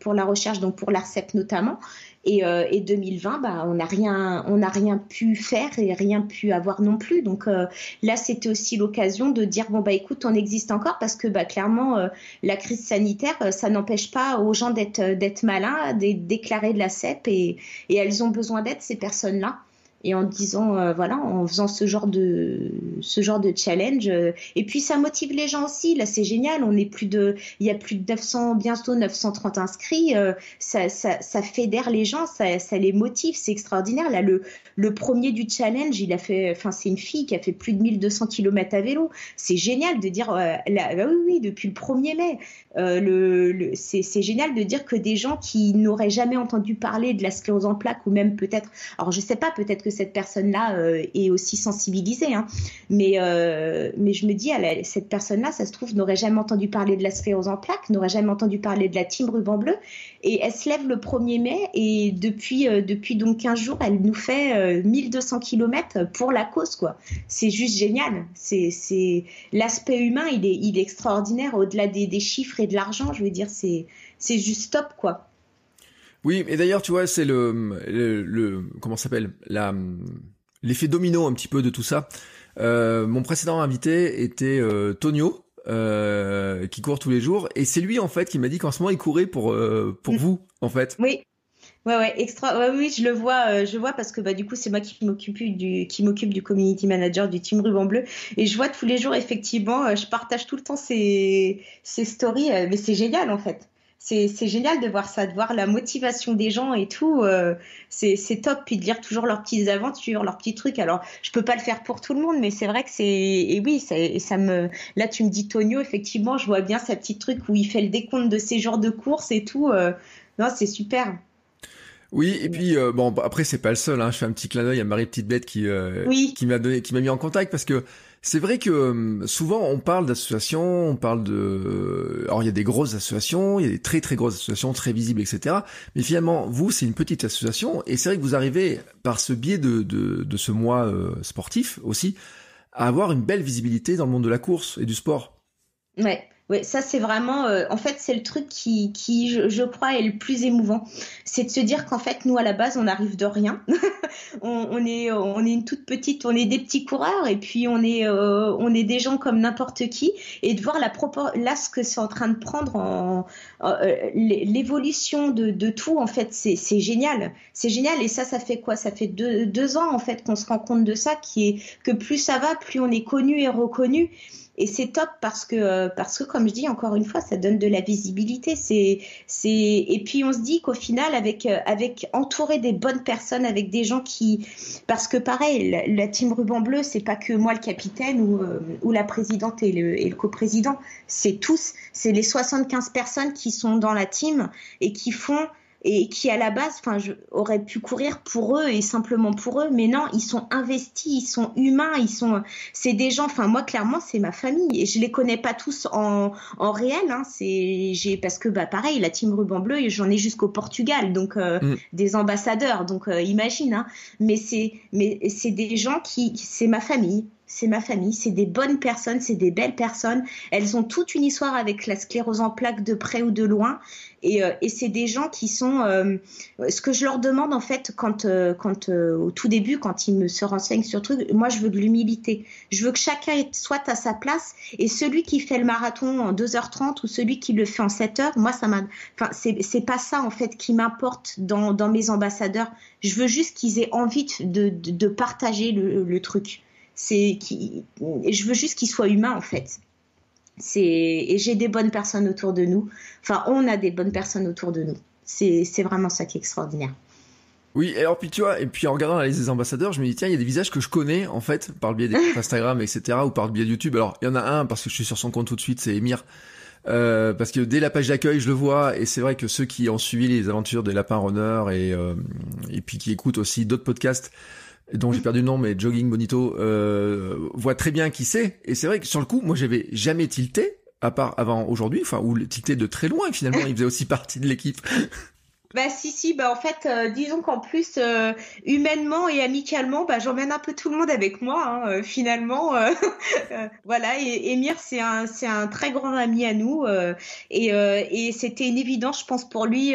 pour la recherche, donc pour l'ARCEP notamment. Et, euh, et 2020, bah, on n'a rien, on n'a rien pu faire et rien pu avoir non plus. Donc euh, là, c'était aussi l'occasion de dire bon bah écoute, on existe encore parce que bah clairement, euh, la crise sanitaire, euh, ça n'empêche pas aux gens d'être d'être malins, d'être déclarés de la CEP et, et elles ont besoin d'aide ces personnes-là et en disant euh, voilà en faisant ce genre de ce genre de challenge euh, et puis ça motive les gens aussi. Là c'est génial. On est plus de il y a plus de 900 bientôt 930 inscrits euh, ça, ça, ça fédère les gens ça, ça les motive. C'est extraordinaire. Là le le premier du challenge il a fait enfin c'est une fille qui a fait plus de 1200 km à vélo. C'est génial de dire là, bah oui oui depuis le 1er mai le, le c'est génial de dire que des gens qui n'auraient jamais entendu parler de la sclérose en plaques ou même peut-être alors je sais pas peut-être que cette personne-là euh, est aussi sensibilisée. Hein. Mais, euh, mais je me dis, cette personne-là, ça se trouve, n'aurait jamais entendu parler de la sclérose en plaques, n'aurait jamais entendu parler de la team ruban bleu. Et elle se lève le 1er mai et depuis, euh, depuis donc 15 jours, elle nous fait 1200 km pour la cause. quoi. C'est juste génial. C'est L'aspect humain, il est, il extraordinaire au-delà des, des chiffres et de l'argent. Je veux dire, c'est juste top. quoi. Oui, et d'ailleurs, tu vois, c'est le, le, le, comment s'appelle, la, l'effet domino un petit peu de tout ça. Euh, mon précédent invité était euh, Tonio, euh, qui court tous les jours, et c'est lui en fait qui m'a dit qu'en ce moment il courait pour pour mm. vous, en fait. Oui. Ouais, ouais, extra. Ouais, oui, je le vois, euh, je vois parce que bah du coup c'est moi qui m'occupe du qui m'occupe du community manager du team ruban bleu et je vois tous les jours effectivement, euh, je partage tout le temps ces ces stories, mais c'est génial en fait c'est génial de voir ça, de voir la motivation des gens et tout. Euh, c'est top. Puis de lire toujours leurs petites aventures, leurs petits trucs. Alors, je peux pas le faire pour tout le monde, mais c'est vrai que c'est. Et oui, ça, ça me. Là, tu me dis Tonio, effectivement, je vois bien sa petite truc où il fait le décompte de ses genres de courses et tout. Euh, non, c'est super. Oui, et puis euh, bon, après c'est pas le seul. Hein, je fais un petit clin d'œil à Marie Petite Bête qui euh, qui m'a donné, qui m'a mis en contact parce que c'est vrai que hum, souvent on parle d'associations, on parle de, alors il y a des grosses associations, il y a des très très grosses associations, très visibles, etc. Mais finalement, vous c'est une petite association et c'est vrai que vous arrivez par ce biais de de, de ce mois euh, sportif aussi à avoir une belle visibilité dans le monde de la course et du sport. Ouais. Oui, ça c'est vraiment, euh, en fait, c'est le truc qui, qui je, je, crois, est le plus émouvant. C'est de se dire qu'en fait, nous à la base, on arrive de rien. on, on, est, on est une toute petite, on est des petits coureurs et puis on est, euh, on est des gens comme n'importe qui. Et de voir la là ce que c'est en train de prendre en, euh, l'évolution de, de, tout, en fait, c'est génial. C'est génial. Et ça, ça fait quoi? Ça fait deux, deux ans en fait qu'on se rend compte de ça, qui est que plus ça va, plus on est connu et reconnu. Et c'est top parce que, euh, parce que, comme je dis encore une fois, ça donne de la visibilité. C'est, c'est, et puis on se dit qu'au final, avec, euh, avec entouré des bonnes personnes, avec des gens qui, parce que pareil, la, team ruban bleu, c'est pas que moi le capitaine ou, euh, ou la présidente et le, et le coprésident. C'est tous, c'est les 75 personnes qui sont dans la team et qui font et qui à la base, enfin, je aurais pu courir pour eux et simplement pour eux, mais non, ils sont investis, ils sont humains, ils sont, c'est des gens. Enfin, moi clairement, c'est ma famille et je les connais pas tous en, en réel. Hein, c'est, j'ai parce que bah pareil, la team ruban bleu, j'en ai jusqu'au Portugal, donc euh, mm. des ambassadeurs, donc euh, imagine. Hein, mais c'est, mais c'est des gens qui, c'est ma famille c'est ma famille, c'est des bonnes personnes, c'est des belles personnes. Elles ont toute une histoire avec la sclérose en plaques de près ou de loin. Et, euh, c'est des gens qui sont. Euh, ce que je leur demande en fait, quand, euh, quand au tout début, quand ils me se renseignent sur truc, moi je veux de l'humilité. Je veux que chacun soit à sa place. Et celui qui fait le marathon en 2h30 ou celui qui le fait en 7h, moi ça m'a. Enfin, c'est pas ça en fait qui m'importe dans, mes ambassadeurs. Je veux juste qu'ils aient envie de, partager le, le truc. C'est qui, je veux juste qu'ils soient humains en fait. C'est et j'ai des bonnes personnes autour de nous. Enfin, on a des bonnes personnes autour de nous. C'est vraiment ça qui est extraordinaire. Oui, et alors puis tu vois, et puis en regardant la liste des ambassadeurs, je me dis tiens, il y a des visages que je connais en fait par le biais d'Instagram, etc. ou par le biais de YouTube. Alors il y en a un parce que je suis sur son compte tout de suite, c'est Emir. Euh, parce que dès la page d'accueil, je le vois, et c'est vrai que ceux qui ont suivi les aventures des lapins runners et euh, et puis qui écoutent aussi d'autres podcasts, dont j'ai perdu le nom, mais Jogging Bonito, euh, voit très bien qui c'est. Et c'est vrai que sur le coup, moi, j'avais jamais tilté, à part avant aujourd'hui, enfin, ou tilté de très loin, finalement, il faisait aussi partie de l'équipe. Bah si si bah en fait euh, disons qu'en plus euh, humainement et amicalement bah j'emmène un peu tout le monde avec moi hein, euh, finalement voilà et Emir c'est un c'est un très grand ami à nous et, et c'était une évidence je pense pour lui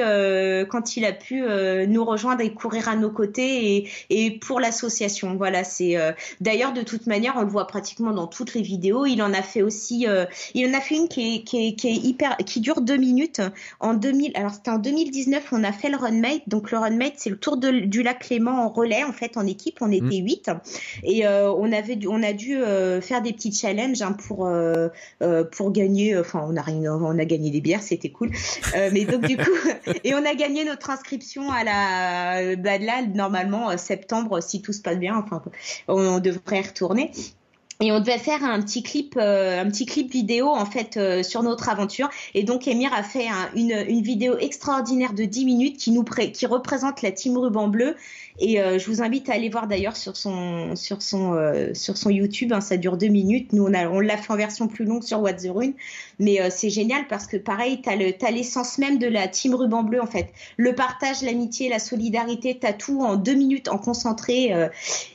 quand il a pu nous rejoindre et courir à nos côtés et, et pour l'association voilà c'est d'ailleurs de toute manière on le voit pratiquement dans toutes les vidéos il en a fait aussi il en a fait une qui est, qui est, qui est hyper qui dure deux minutes en 2000 alors c'était en 2019 on a a fait le Runmate. Donc le Runmate, c'est le tour du lac Clément en relais, en fait, en équipe. On était mm. huit et euh, on avait, on a dû euh, faire des petits challenges hein, pour euh, pour gagner. Enfin, on a on a gagné des bières, c'était cool. mais donc du coup, et on a gagné notre inscription à la bah, là normalement septembre si tout se passe bien. Enfin, on devrait y retourner et on devait faire un petit clip, euh, un petit clip vidéo en fait euh, sur notre aventure. Et donc Emir a fait une, vidéo extraordinaire de 10 minutes qui nous qui représente la team ruban bleu et euh, je vous invite à aller voir d'ailleurs sur son, sur son, euh, sur son YouTube. Hein, ça dure deux minutes. Nous, on, a, on l'a fait en version plus longue sur What's the Rune. Mais euh, c'est génial parce que pareil, tu as l'essence même de la team ruban bleu en fait. Le partage, l'amitié, la solidarité, tu as tout en deux minutes en concentré.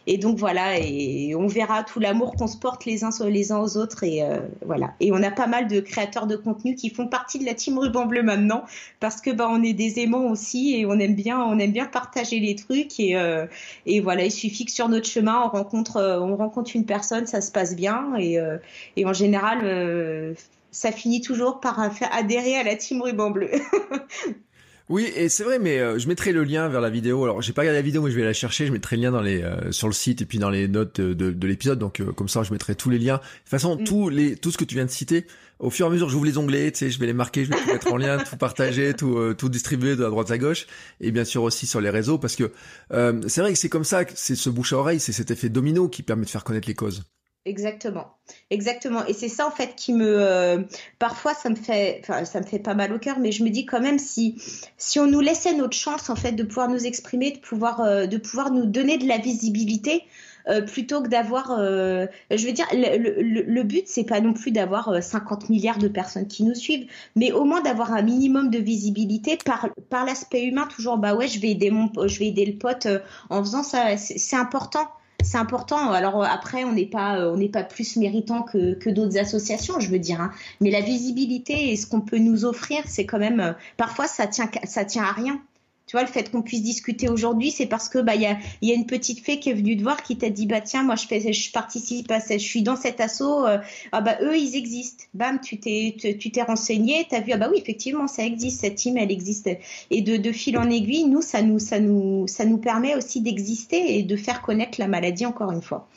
et donc voilà, et on verra tout l'amour qu'on se porte les uns, les uns aux autres. Et voilà. Et on a pas mal de créateurs de contenu qui font partie de la team ruban bleu maintenant parce que bah, on est des aimants aussi et on aime bien, on aime bien partager les trucs. Et, euh, et, voilà, il suffit que sur notre chemin, on rencontre, euh, une personne, ça se passe bien. Et, euh, en général, ça finit toujours par adhérer à la team ruban bleu. Oui, et c'est vrai, mais je mettrai le lien vers la vidéo. Alors, j'ai pas regardé la vidéo, mais je vais la chercher. Je mettrai le lien dans les sur le site et puis dans les notes de, l'épisode. Donc, comme ça, je mettrai tous les liens. De toute façon, mm. tous les tout ce que tu viens de citer, au fur et à mesure, j'ouvre les onglets, tu sais, je vais les marquer, je vais tout mettre en lien, tout partager, tout, euh, tout distribuer de la droite à gauche, et bien sûr aussi sur les réseaux, parce que euh, c'est vrai que c'est comme ça, que c'est ce bouche à oreille, c'est cet effet domino qui permet de faire connaître les causes. Exactement, exactement. Et c'est ça en fait qui me, euh, parfois ça me fait, enfin ça me fait pas mal au cœur, mais je me dis quand même si si on nous laissait notre chance en fait de pouvoir nous exprimer, de pouvoir de pouvoir nous donner de la visibilité, euh, plutôt que d'avoir. Euh, je veux dire, le, le, le but, c'est pas non plus d'avoir 50 euh, milliards de personnes qui nous suivent, mais au moins d'avoir un minimum de visibilité par, par l'aspect humain. Toujours, bah ouais, je vais aider, mon, je vais aider le pote en faisant ça. C'est important c'est important. Alors après, on n'est pas, on n'est pas plus méritant que, que d'autres associations, je veux dire. Hein. Mais la visibilité et ce qu'on peut nous offrir, c'est quand même, parfois, ça tient, ça tient à rien. Tu vois, le fait qu'on puisse discuter aujourd'hui, c'est parce que bah il y a, une petite fée qui est venue te voir qui t'a dit bah tiens moi je fais je participe je suis dans cet assaut euh, ah bah eux ils existent bam tu t'es tu t'es renseigné t'as vu ah bah oui effectivement ça existe cette team elle existe et de, de fil en aiguille nous ça nous ça nous ça nous permet aussi d'exister et de faire connaître la maladie encore une fois.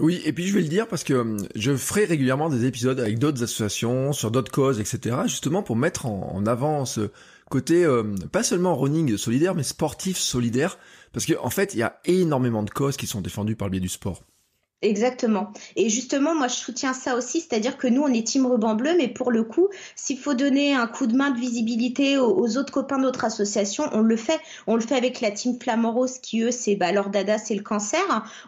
Oui, et puis je vais le dire parce que hum, je ferai régulièrement des épisodes avec d'autres associations, sur d'autres causes, etc., justement pour mettre en avant ce, côté euh, pas seulement running solidaire, mais sportif solidaire, parce qu'en en fait, il y a énormément de causes qui sont défendues par le biais du sport. Exactement. Et justement, moi, je soutiens ça aussi, c'est-à-dire que nous, on est team ruban bleu, mais pour le coup, s'il faut donner un coup de main de visibilité aux, autres copains de notre association, on le fait. On le fait avec la team Flamand Rose, qui eux, c'est bah, leur dada, c'est le cancer.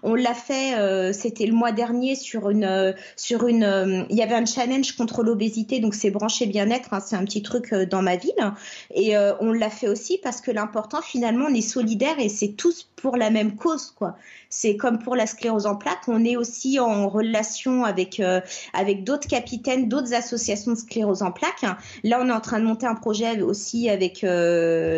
On l'a fait, euh, c'était le mois dernier sur une, euh, sur une, euh, il y avait un challenge contre l'obésité, donc c'est branché bien-être, hein, c'est un petit truc dans ma ville. Et on l'a fait aussi parce que l'important, finalement, on est solidaire et c'est tous pour la même cause, quoi. C'est comme pour la sclérose en plaques, on on est aussi en relation avec avec d'autres capitaines, d'autres associations de sclérose en plaques. Là, on est en train de monter un projet aussi avec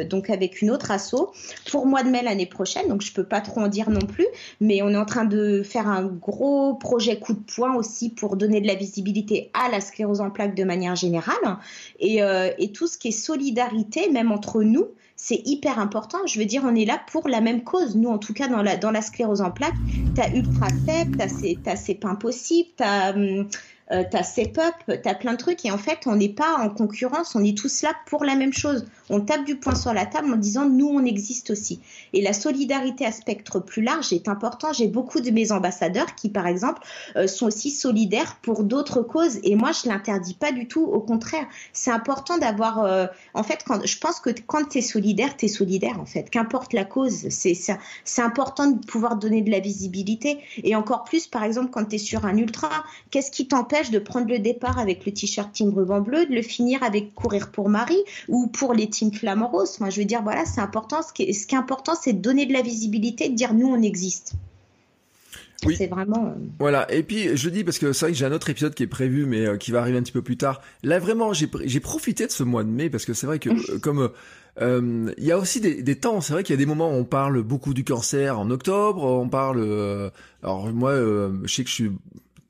donc avec une autre asso pour mois de mai l'année prochaine. Donc je peux pas trop en dire non plus, mais on est en train de faire un gros projet coup de poing aussi pour donner de la visibilité à la sclérose en plaques de manière générale et, et tout ce qui est solidarité, même entre nous c'est hyper important. Je veux dire, on est là pour la même cause. Nous, en tout cas, dans la, dans la sclérose en plaques, tu as Ultra tu as, ces pains possibles, tu as, euh, t'as Step Up, t'as plein de trucs et en fait on n'est pas en concurrence, on est tous là pour la même chose. On tape du poing sur la table en disant nous on existe aussi. Et la solidarité à spectre plus large est important. J'ai beaucoup de mes ambassadeurs qui par exemple euh, sont aussi solidaires pour d'autres causes et moi je l'interdis pas du tout. Au contraire, c'est important d'avoir. Euh, en fait, je pense que quand tu es solidaire, tu es solidaire en fait. Qu'importe la cause, c'est important de pouvoir donner de la visibilité et encore plus par exemple quand tu es sur un ultra, qu'est-ce qui t'empêche de prendre le départ avec le t-shirt Team Ruban Bleu, de le finir avec Courir pour Marie ou pour les Team Flamand Rose. Moi, je veux dire, voilà, c'est important. Ce qui est, ce qui est important, c'est de donner de la visibilité, de dire nous, on existe. Oui. C'est vraiment. Euh, voilà. Et puis je dis parce que c'est vrai que j'ai un autre épisode qui est prévu, mais euh, qui va arriver un petit peu plus tard. Là vraiment, j'ai profité de ce mois de mai parce que c'est vrai que euh, comme il y a aussi des, des temps. C'est vrai qu'il y a des moments où on parle beaucoup du cancer en octobre. On parle. alors moi, je sais que je suis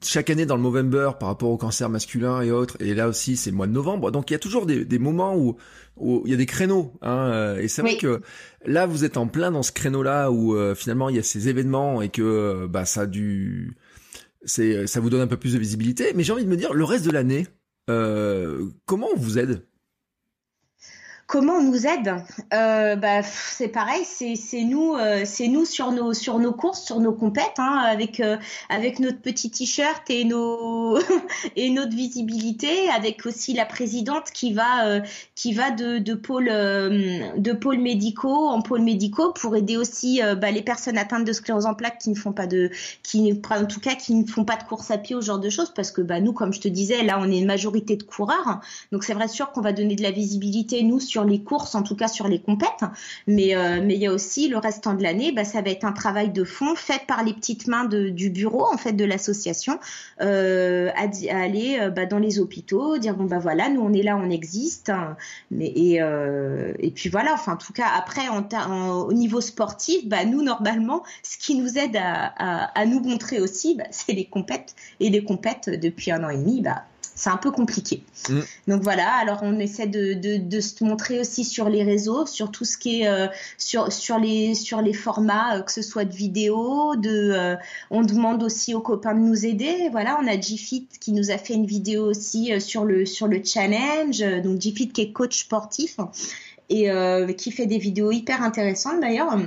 chaque année dans le Movember par rapport au cancer masculin et autres, et là aussi c'est le mois de novembre, donc il y a toujours des, des moments où, où il y a des créneaux, hein, euh, et c'est vrai que là vous êtes en plein dans ce créneau-là où euh, finalement il y a ces événements et que euh, bah ça du c'est ça vous donne un peu plus de visibilité, mais j'ai envie de me dire le reste de l'année, comment on vous aide? Comment on nous aide euh, bah, C'est pareil, c'est nous, euh, c'est nous sur nos sur nos courses, sur nos compètes, hein, avec euh, avec notre petit t-shirt et nos et notre visibilité, avec aussi la présidente qui va euh, qui va de de pôles de pôles médicaux en pôles médicaux pour aider aussi bah, les personnes atteintes de sclérose en plaques qui ne font pas de qui en tout cas qui ne font pas de course à pied ou ce genre de choses parce que bah nous comme je te disais là on est une majorité de coureurs. Donc c'est vrai sûr qu'on va donner de la visibilité nous sur les courses, en tout cas sur les compètes. Mais euh, mais il y a aussi le restant de l'année, bah, ça va être un travail de fond fait par les petites mains de, du bureau en fait de l'association euh, à, aller euh, bah, dans les hôpitaux, dire bon bah voilà, nous on est là, on existe. Mais et, et puis voilà, enfin en tout cas après en, au niveau sportif, bah nous normalement, ce qui nous aide à, à, à nous montrer aussi, bah, c'est les compètes et les compètes depuis un an et demi, bah c'est un peu compliqué. Mm. Donc voilà, alors on essaie de, de, de, se montrer aussi sur les réseaux, sur tout ce qui est euh, sur, sur, les, sur les formats, euh, que ce soit de vidéos, de, euh, on demande aussi aux copains de nous aider. Voilà, on a Gfit qui nous a fait une vidéo aussi sur le, sur le challenge, donc Gfit qui est coach sportif et qui fait des vidéos hyper intéressantes d'ailleurs.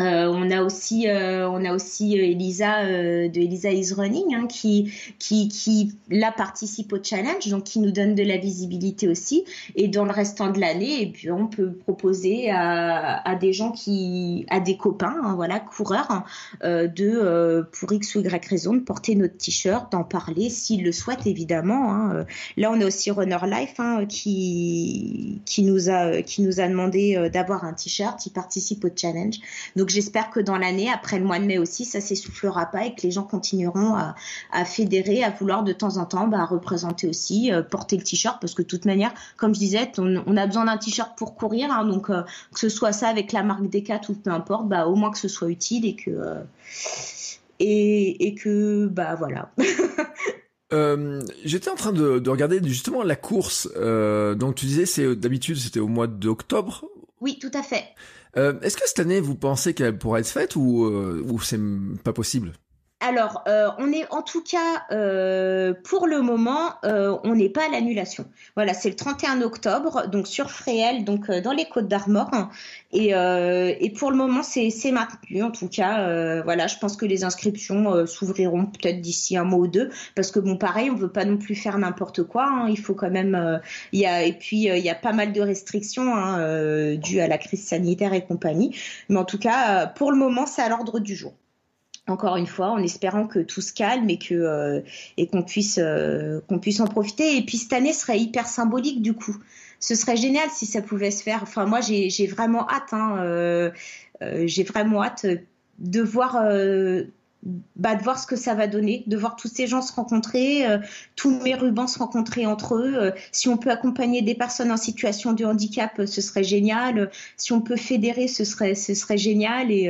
Euh, on a aussi, euh, on a aussi euh, Elisa de Elisa is Running hein, qui, qui, qui là participe au challenge, donc qui nous donne de la visibilité aussi. Et dans le restant de l'année, et puis on peut proposer à, à des gens qui, à des copains, hein, voilà, coureurs, hein, de pour x ou y raison de porter notre t-shirt, d'en parler s'ils le souhaitent évidemment. Hein. Là, on a aussi Runner Life qui qui nous a qui nous a demandé d'avoir un t-shirt. Il participe au challenge. Donc donc j'espère que dans l'année, après le mois de mai aussi, ça s'essoufflera pas et que les gens continueront à, fédérer, à vouloir de temps en temps bah, représenter aussi, euh, porter le t-shirt, parce que de toute manière, comme je disais, on, a besoin d'un t-shirt pour courir, hein, donc euh, que ce soit ça avec la marque Decat ou peu importe, bah, au moins que ce soit utile et que euh, et, que bah voilà. J'étais en train de, regarder justement la course. donc tu disais, c'est d'habitude c'était au mois d'octobre. Oui, tout à fait. Euh, est-ce que cette année, vous pensez qu'elle pourrait être faite ou, euh, ou c'est pas possible? Alors, euh, on est en tout cas, euh, pour le moment, euh, on n'est pas à l'annulation. Voilà, c'est le 31 octobre, donc sur Fréhel, donc dans les Côtes d'Armor. Et, pour le moment, c'est maintenu. En tout cas, voilà, je pense que les inscriptions s'ouvriront peut-être d'ici un mois ou deux, parce que bon, pareil, on veut pas non plus faire n'importe quoi. Hein. il faut quand même, il y a et puis il y a pas mal de restrictions hein, dues à la crise sanitaire et compagnie. Mais en tout cas, pour le moment, c'est à l'ordre du jour encore une fois, en espérant que tout se calme et que euh, et qu'on puisse euh, qu'on puisse en profiter. Et puis cette année serait hyper symbolique du coup. Ce serait génial si ça pouvait se faire. Enfin moi j'ai vraiment hâte. Hein, euh, j'ai vraiment hâte de voir bah, de voir ce que ça va donner, de voir tous ces gens se rencontrer, euh, tous mes rubans se rencontrer entre eux. Euh, si on peut accompagner des personnes en situation de handicap, euh, ce serait génial. Si on peut fédérer, ce serait, ce serait génial. Et,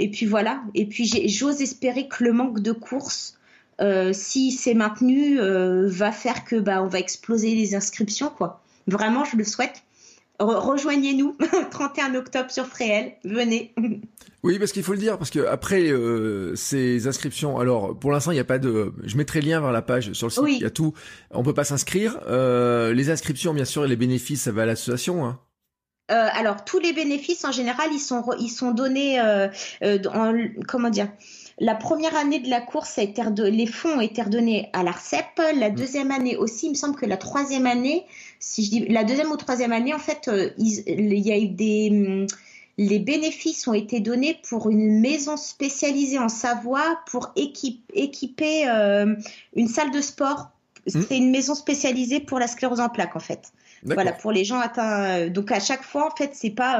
et puis voilà. Et puis j'ose espérer que le manque de courses, si c'est maintenu, va faire que bah, on va exploser les inscriptions. Quoi. Vraiment, je le souhaite rejoignez-nous 31 octobre sur Fréhel, venez. Oui, parce qu'il faut le dire, parce que après euh, ces inscriptions, alors pour l'instant il n'y a pas de, je mettrai le lien vers la page sur le site, il y a tout, on peut pas s'inscrire. Euh, les inscriptions, bien sûr, et les bénéfices, ça va à l'association. Hein. Euh, alors tous les bénéfices en général, ils sont ils sont donnés, en, comment dire. La première année de la course, a été les fonds ont été redonnés à l'ARCEP. La mm. deuxième année aussi, il me semble que la troisième année, si je dis la deuxième ou troisième année, en fait, euh, il, y a eu des hum, les bénéfices ont été donnés pour une maison spécialisée en Savoie pour équiper euh, une salle de sport. Hmm. C'est une maison spécialisée pour la sclérose en plaques en fait. Voilà pour les gens atteints. Euh, donc à chaque fois en fait c'est pas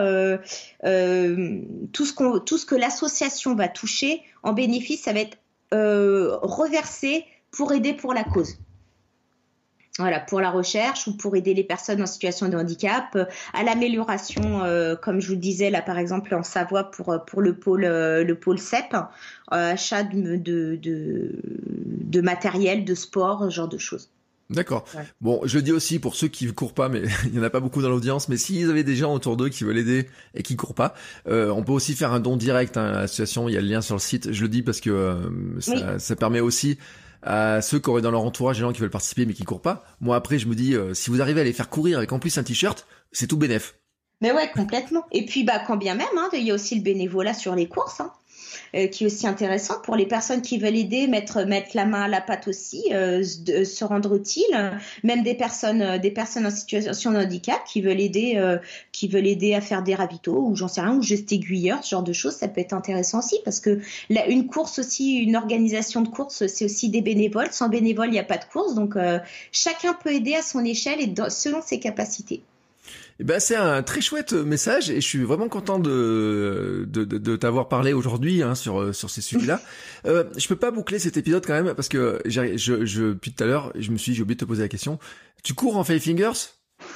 tout ce qu'on tout ce que l'association va toucher en bénéfice ça va être reversé pour aider pour la cause voilà, pour la recherche ou pour aider les personnes en situation de handicap, euh, à l'amélioration, euh, comme je vous disais là par exemple en Savoie pour, euh, pour le pôle le pôle CEP, achat de, de, de, matériel, de sport, ce genre de choses. D'accord. Bon, je dis aussi pour ceux qui ne courent pas, mais il y en a pas beaucoup dans l'audience. Mais s'ils avaient des gens autour d'eux qui veulent aider et qui courent pas, on peut aussi faire un don direct hein, à l'association. Il y a le lien sur le site. Je le dis parce que ça, ça permet aussi à ceux qui auraient dans leur entourage des gens qui veulent participer mais qui courent pas. Moi après je me dis euh, si vous arrivez à les faire courir avec en plus un t-shirt, c'est tout bénef. Mais ouais, complètement. Et puis bah quand bien même, hein, il y a aussi le bénévolat sur les courses. Hein. Euh, qui est aussi intéressant pour les personnes qui veulent aider, mettre mettre la main à la pâte aussi, euh, se rendre utile. Même des personnes euh, des personnes en situation de handicap qui veulent aider qui veulent aider à faire des ravitaux ou j'en sais rien ou juste aiguilleurs, ce genre de choses, ça peut être intéressant aussi parce que une course aussi, une organisation de course, c'est aussi des bénévoles. Sans bénévoles, il n'y a pas de course, donc chacun peut aider à son échelle et selon ses capacités. Eh ben, c'est un très chouette message et je suis vraiment content de, de, de, t'avoir parlé aujourd'hui hein, sur, sur ces sujets-là. euh, je peux pas boucler cet épisode quand même parce que je, je, depuis tout à l'heure, je me suis j'ai oublié de te poser la question. Tu cours en Five Fingers?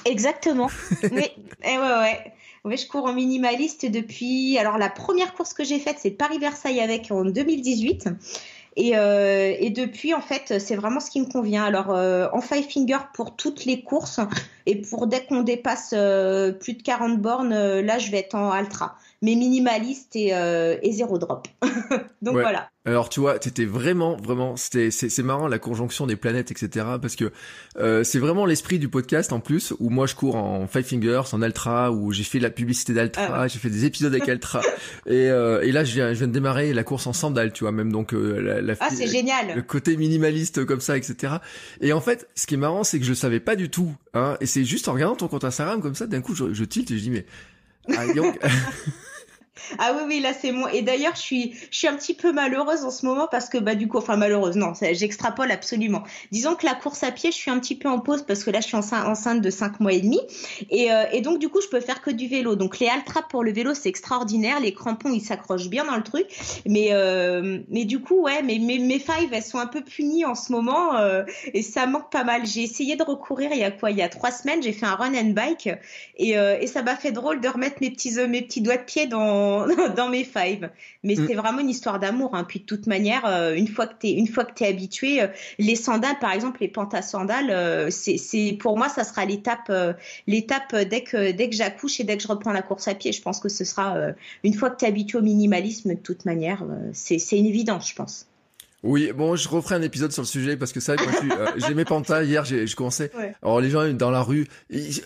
Exactement. oui, eh ouais, ouais. Oui, je cours en minimaliste depuis. Alors, la première course que j'ai faite, c'est Paris-Versailles avec en 2018. Et, euh, et, depuis, en fait, c'est vraiment ce qui me convient. Alors, euh, en five finger pour toutes les courses, et pour dès qu'on dépasse euh, plus de 40 bornes, là, je vais être en ultra mais minimaliste et, euh, et zéro drop. Donc voilà. Alors tu vois, t'étais vraiment, vraiment, c'était, c'est, marrant la conjonction des planètes, etc. Parce que euh, c'est vraiment l'esprit du podcast en plus, où moi je cours en Five Fingers, en Ultra, où j'ai fait la publicité d'Altra, ah j'ai fait des épisodes avec Ultra, et, euh, et là je viens, je viens de démarrer la course en sandales, tu vois, même donc euh, la, la, ah c'est génial. Le côté minimaliste comme ça, etc. Et en fait, ce qui est marrant, c'est que je savais pas du tout, hein, et c'est juste en regardant ton compte Instagram comme ça, d'un coup je, je tilte et je dis mais ah, Ah oui, oui, là c'est moi. Et d'ailleurs, je suis, je suis un petit peu malheureuse en ce moment parce que, bah, du coup, enfin, malheureuse, non, j'extrapole absolument. Disons que la course à pied, je suis un petit peu en pause parce que là, je suis enceinte de 5 mois et demi. Et, euh, et donc, du coup, je peux faire que du vélo. Donc, les Altra pour le vélo, c'est extraordinaire. Les crampons, ils s'accrochent bien dans le truc. Mais, euh, mais du coup, ouais, mes, mes, mes fives, elles sont un peu punies en ce moment euh, et ça manque pas mal. J'ai essayé de recourir il y a quoi? Il y a trois semaines, j'ai fait un run and bike et, euh, et ça m'a fait drôle de remettre mes petits, mes petits doigts de pied dans dans, mes fives. Mais mm. c'est vraiment une histoire d'amour. Hein. Puis de toute manière, euh, une fois que t'es une fois que habitué, euh, les sandales, par exemple, les pantas sandales, euh, c'est pour moi ça sera l'étape l'étape dès que dès que j'accouche et dès que je reprends la course à pied. Je pense que ce sera une fois que t'es habitué au minimalisme de toute manière, c'est c'est une évidence, je pense. Oui, bon, je referai un épisode sur le sujet parce que ça, moi, euh, j'ai mes pantas hier, j'ai, je commençais. Alors les gens dans la rue,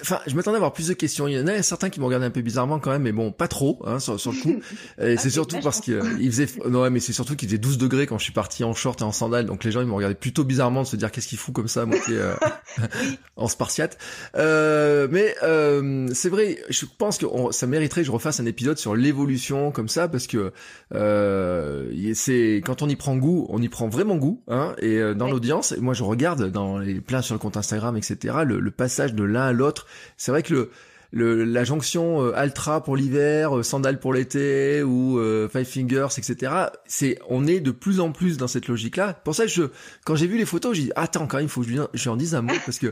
enfin, je m'attendais à avoir plus de questions. Il y en a certains qui me regardaient un peu bizarrement quand même, mais bon, pas trop, hein, sur, sur le coup. Et c'est surtout parce qu'il faisait, non, mais c'est surtout qu'il faisait 12 degrés quand je suis parti en short et en sandales, donc les gens ils me regardaient plutôt bizarrement de se dire qu'est-ce qu'il fout comme ça, moitié euh, en spartiate. Euh, mais euh, c'est vrai, je pense que ça mériterait que je refasse un épisode sur l'évolution comme ça parce que euh, c'est quand on y prend goût, on y prend vraiment goût, hein, et euh, dans l'audience, moi je regarde dans les plans sur le compte Instagram, etc., le, passage de l'un à l'autre. C'est vrai que le le, la jonction euh, Altra pour l'hiver, euh, Sandal pour l'été ou euh, Five Fingers, etc. C'est, on est de plus en plus dans cette logique-là. Pour ça, je, quand j'ai vu les photos, j'ai dit attends, quand même, il faut que je, je en dise un mot parce que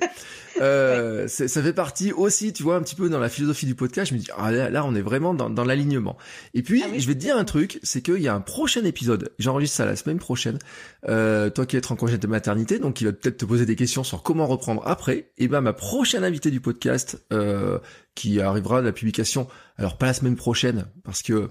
euh, ça fait partie aussi, tu vois, un petit peu dans la philosophie du podcast. Je me dis ah là, on est vraiment dans, dans l'alignement. Et puis, ah je vais te dire un truc, c'est qu'il y a un prochain épisode. J'enregistre ça la semaine prochaine. Euh, toi qui es en congé de maternité, donc il va peut-être te poser des questions sur comment reprendre après. Et ben ma prochaine invitée du podcast. Euh, qui arrivera de la publication, alors pas la semaine prochaine, parce que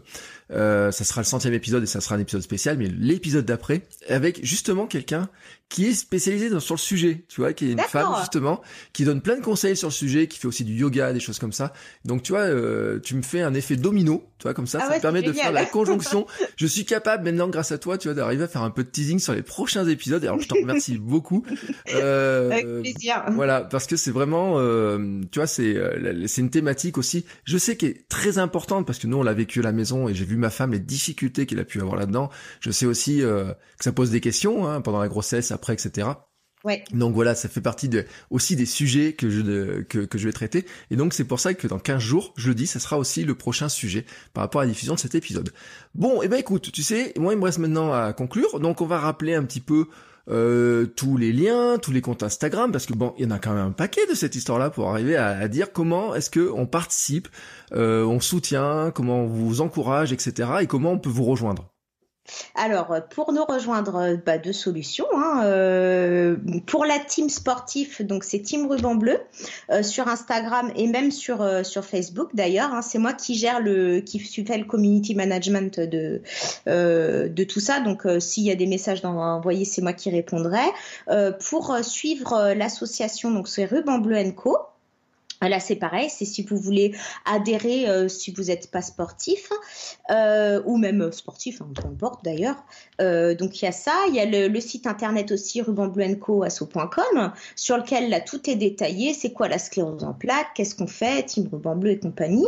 euh, ça sera le centième épisode et ça sera un épisode spécial, mais l'épisode d'après, avec justement quelqu'un qui est spécialisé dans, sur le sujet, tu vois, qui est une femme justement, qui donne plein de conseils sur le sujet, qui fait aussi du yoga, des choses comme ça. Donc tu vois, euh, tu me fais un effet domino, tu vois, comme ça, ah ça me permet de faire la conjonction. je suis capable maintenant, grâce à toi, tu vois, d'arriver à faire un peu de teasing sur les prochains épisodes. Alors je t'en remercie beaucoup. Euh, avec plaisir. Voilà, parce que c'est vraiment, euh, tu vois, c'est euh, c'est une thématique aussi. Je sais qu'elle est très importante parce que nous on l'a vécu à la maison et j'ai vu ma femme les difficultés qu'elle a pu avoir là-dedans. Je sais aussi que ça pose des questions hein, pendant la grossesse après, etc. Ouais. Donc voilà, ça fait partie de, aussi des sujets que je, que, que je vais traiter. Et donc c'est pour ça que dans 15 jours, je le dis, ça sera aussi le prochain sujet par rapport à la diffusion de cet épisode. Bon, et eh ben écoute, tu sais, moi il me reste maintenant à conclure. Donc on va rappeler un petit peu euh, tous les liens, tous les comptes Instagram, parce que bon, il y en a quand même un paquet de cette histoire-là pour arriver à, dire comment est-ce que on participe, euh, on soutient, comment on vous encourage, etc. et comment on peut vous rejoindre. Alors, pour nous rejoindre, bah, deux solutions. Hein. Euh, pour la team sportif, donc c'est Team Ruban Bleu euh, sur Instagram et même sur euh, sur Facebook d'ailleurs. Hein. c'est moi qui gère le, qui fait le community management de de tout ça. Donc, s'il y a des messages à envoyer, c'est moi qui répondrai. pour suivre l'association, donc c'est Ruban Bleu Co. Là, c'est pareil, c'est si vous voulez adhérer, euh, si vous n'êtes pas sportif, euh, ou même sportif, hein, peu importe d'ailleurs. Euh, donc, il y a ça. Il y a le, site internet aussi, rubanbluenco.com, sur lequel là, tout est détaillé. C'est quoi la sclérose en plaques? Qu'est-ce qu'on fait? Team Ruban Bleu et compagnie.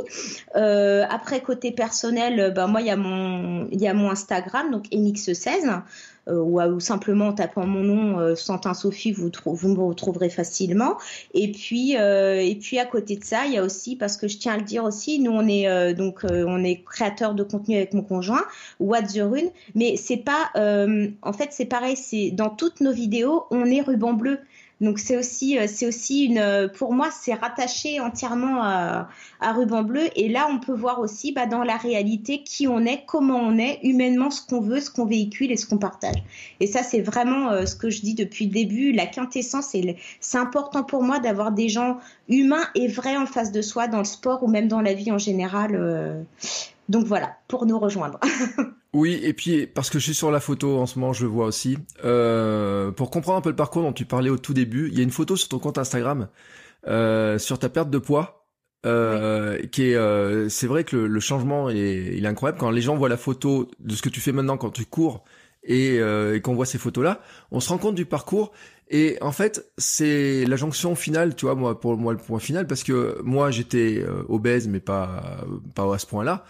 après, côté personnel, bah, moi, il y, a mon, y a mon Instagram, donc MX16. Euh, ou, simplement en tapant mon nom euh, Santin Sophie, vous, vous me retrouverez facilement. Et puis, euh, et puis à côté de ça, il y a aussi, parce que je tiens à le dire aussi, nous on est donc on est créateur de contenu avec mon conjoint, What the Rune, mais c'est pas, en fait c'est pareil, c'est dans toutes nos vidéos, on est ruban bleu. Donc c'est aussi, euh, c'est aussi une, euh, pour moi, c'est rattaché entièrement à, Ruban Bleu. Et là, on peut voir aussi bah, dans la réalité qui on est, comment on est, humainement, ce qu'on veut, ce qu'on véhicule et ce qu'on partage. Et ça, c'est vraiment euh, ce que je dis depuis le début, la quintessence. C'est important pour moi d'avoir des gens humains et vrais en face de soi dans le sport ou même dans la vie en général. Donc voilà, pour nous rejoindre. Oui, et puis parce que je suis sur la photo en ce moment, je le vois aussi. Euh, pour comprendre un peu le parcours dont tu parlais au tout début, il y a une photo sur ton compte Instagram euh, sur ta perte de poids. Euh, qui est, c'est vrai que le, changement est, il est incroyable quand les gens voient la photo de ce que tu fais maintenant quand tu cours et, et qu'on voit ces photos-là, on se rend compte du parcours et en fait, c'est la jonction finale, tu vois, moi pour moi le point final parce que moi j'étais obèse mais pas pas à ce point-là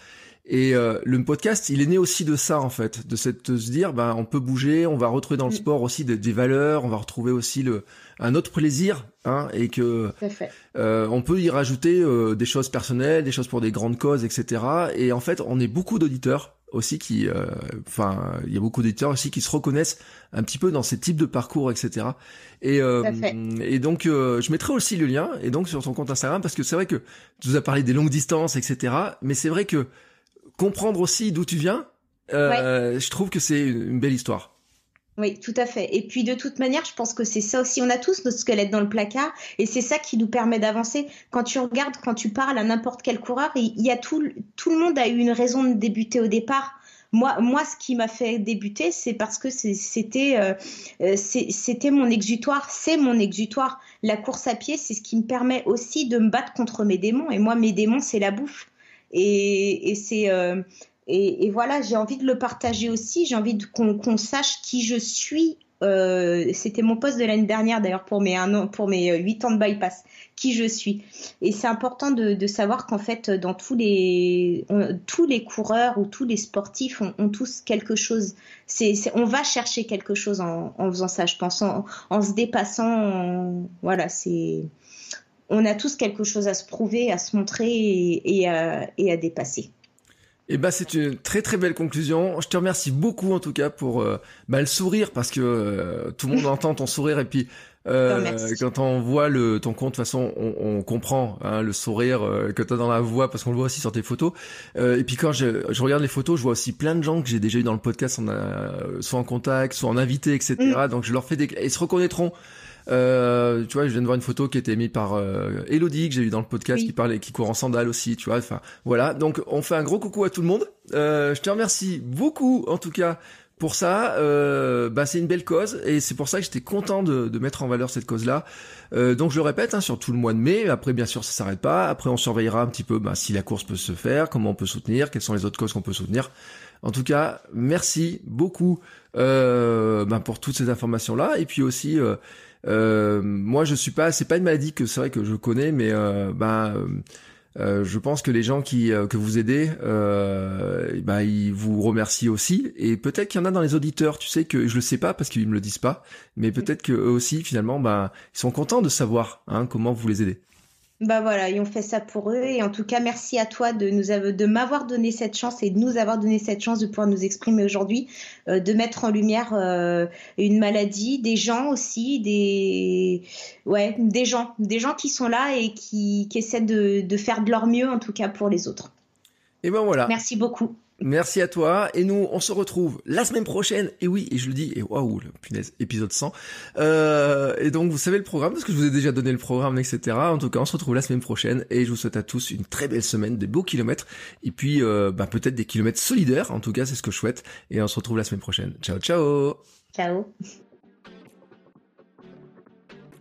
et euh, le podcast, il est né aussi de ça en fait, de cette de se dire, ben on peut bouger, on va retrouver dans le sport aussi des, valeurs, on va retrouver aussi le un autre plaisir, hein, et que euh, on peut y rajouter euh, des choses personnelles, des choses pour des grandes causes, etc. Et en fait, on est beaucoup d'auditeurs aussi qui, euh, enfin, il y a beaucoup d'auditeurs aussi qui se reconnaissent un petit peu dans ces types de parcours, etc. Et, et donc, je mettrai aussi le lien, et donc sur ton compte Instagram, parce que c'est vrai que tu nous as parlé des longues distances, etc. Mais c'est vrai que comprendre aussi d'où tu viens, euh, je trouve que c'est une belle histoire. Oui, tout à fait. Et puis de toute manière, je pense que c'est ça aussi. On a tous notre squelette dans le placard et c'est ça qui nous permet d'avancer. Quand tu regardes, quand tu parles à n'importe quel coureur, il y a tout, tout le monde a eu une raison de débuter au départ. Moi, moi, ce qui m'a fait débuter, c'est parce que c'était, euh, euh, c'était mon exutoire, c'est mon exutoire. La course à pied, c'est ce qui me permet aussi de me battre contre mes démons. Et moi, mes démons, c'est la bouffe. Et, c'est euh, et, voilà, j'ai envie de le partager aussi. J'ai envie qu'on sache qui je suis. Euh, c'était mon poste de l'année dernière d'ailleurs pour mes un pour mes 8 ans de bypass. Qui je suis. Et c'est important de, savoir qu'en fait, dans tous les tous les coureurs ou tous les sportifs ont, tous quelque chose. C'est on va chercher quelque chose en, faisant ça, je pense, en, se dépassant. voilà, c'est on a tous quelque chose à se prouver, à se montrer et, à, dépasser. Eh ben, c'est une très très belle conclusion. Je te remercie beaucoup en tout cas pour euh, bah, le sourire parce que euh, tout le monde entend ton sourire et puis euh, quand on voit le ton compte, de toute façon, on, on comprend hein, le sourire que tu as dans la voix parce qu'on le voit aussi sur tes photos. et puis quand je, je, regarde les photos, je vois aussi plein de gens que j'ai déjà eu dans le podcast, on a, soit en contact, soit en invité, etc. Mm. Donc je leur fais des, ils se reconnaîtront. Euh, tu vois, je viens de voir une photo qui était mise par euh, Elodie que j'ai eu dans le podcast qui parlait, qui court en sandales aussi, tu vois. Enfin, voilà. Donc, on fait un gros coucou à tout le monde. Euh, je te remercie beaucoup, en tout cas, pour ça. Euh, bah, c'est une belle cause et c'est pour ça que j'étais content de, de, mettre en valeur cette cause-là. Euh, donc, je le répète, hein, sur tout le mois de mai. Après, bien sûr, ça s'arrête pas. Après, on surveillera un petit peu bah, si la course peut se faire, comment on peut soutenir, quelles sont les autres causes qu'on peut soutenir. En tout cas, merci beaucoup euh, bah, pour toutes ces informations-là. Et puis aussi, euh, euh, moi, je suis pas. C'est pas une maladie que c'est vrai que je connais, mais euh, bah, euh, je pense que les gens qui que vous aidez, bah, ils vous remercient aussi. Et peut-être qu'il y en a dans les auditeurs. Tu sais que je le sais pas parce qu'ils me le disent pas, mais peut-être que eux aussi, finalement, bah, ils sont contents de savoir hein, comment vous les aidez. Bah voilà, ils ont fait ça pour eux. Et en tout cas, merci à toi de nous de m'avoir donné cette chance et de nous avoir donné cette chance de pouvoir nous exprimer aujourd'hui, euh, de mettre en lumière euh, une maladie, des gens aussi, des ouais, des gens, des gens qui sont là et qui, qui essaient de, de faire de leur mieux en tout cas pour les autres. Et ben voilà. Merci beaucoup. Merci à toi. Et nous, on se retrouve la semaine prochaine. Et oui, et je le dis, et waouh, punaise, épisode 100. Euh, et donc, vous savez le programme, parce que je vous ai déjà donné le programme, etc. En tout cas, on se retrouve la semaine prochaine. Et je vous souhaite à tous une très belle semaine, des beaux kilomètres. Et puis, euh, bah, peut-être des kilomètres solidaires. En tout cas, c'est ce que je souhaite. Et on se retrouve la semaine prochaine. Ciao, ciao. Ciao.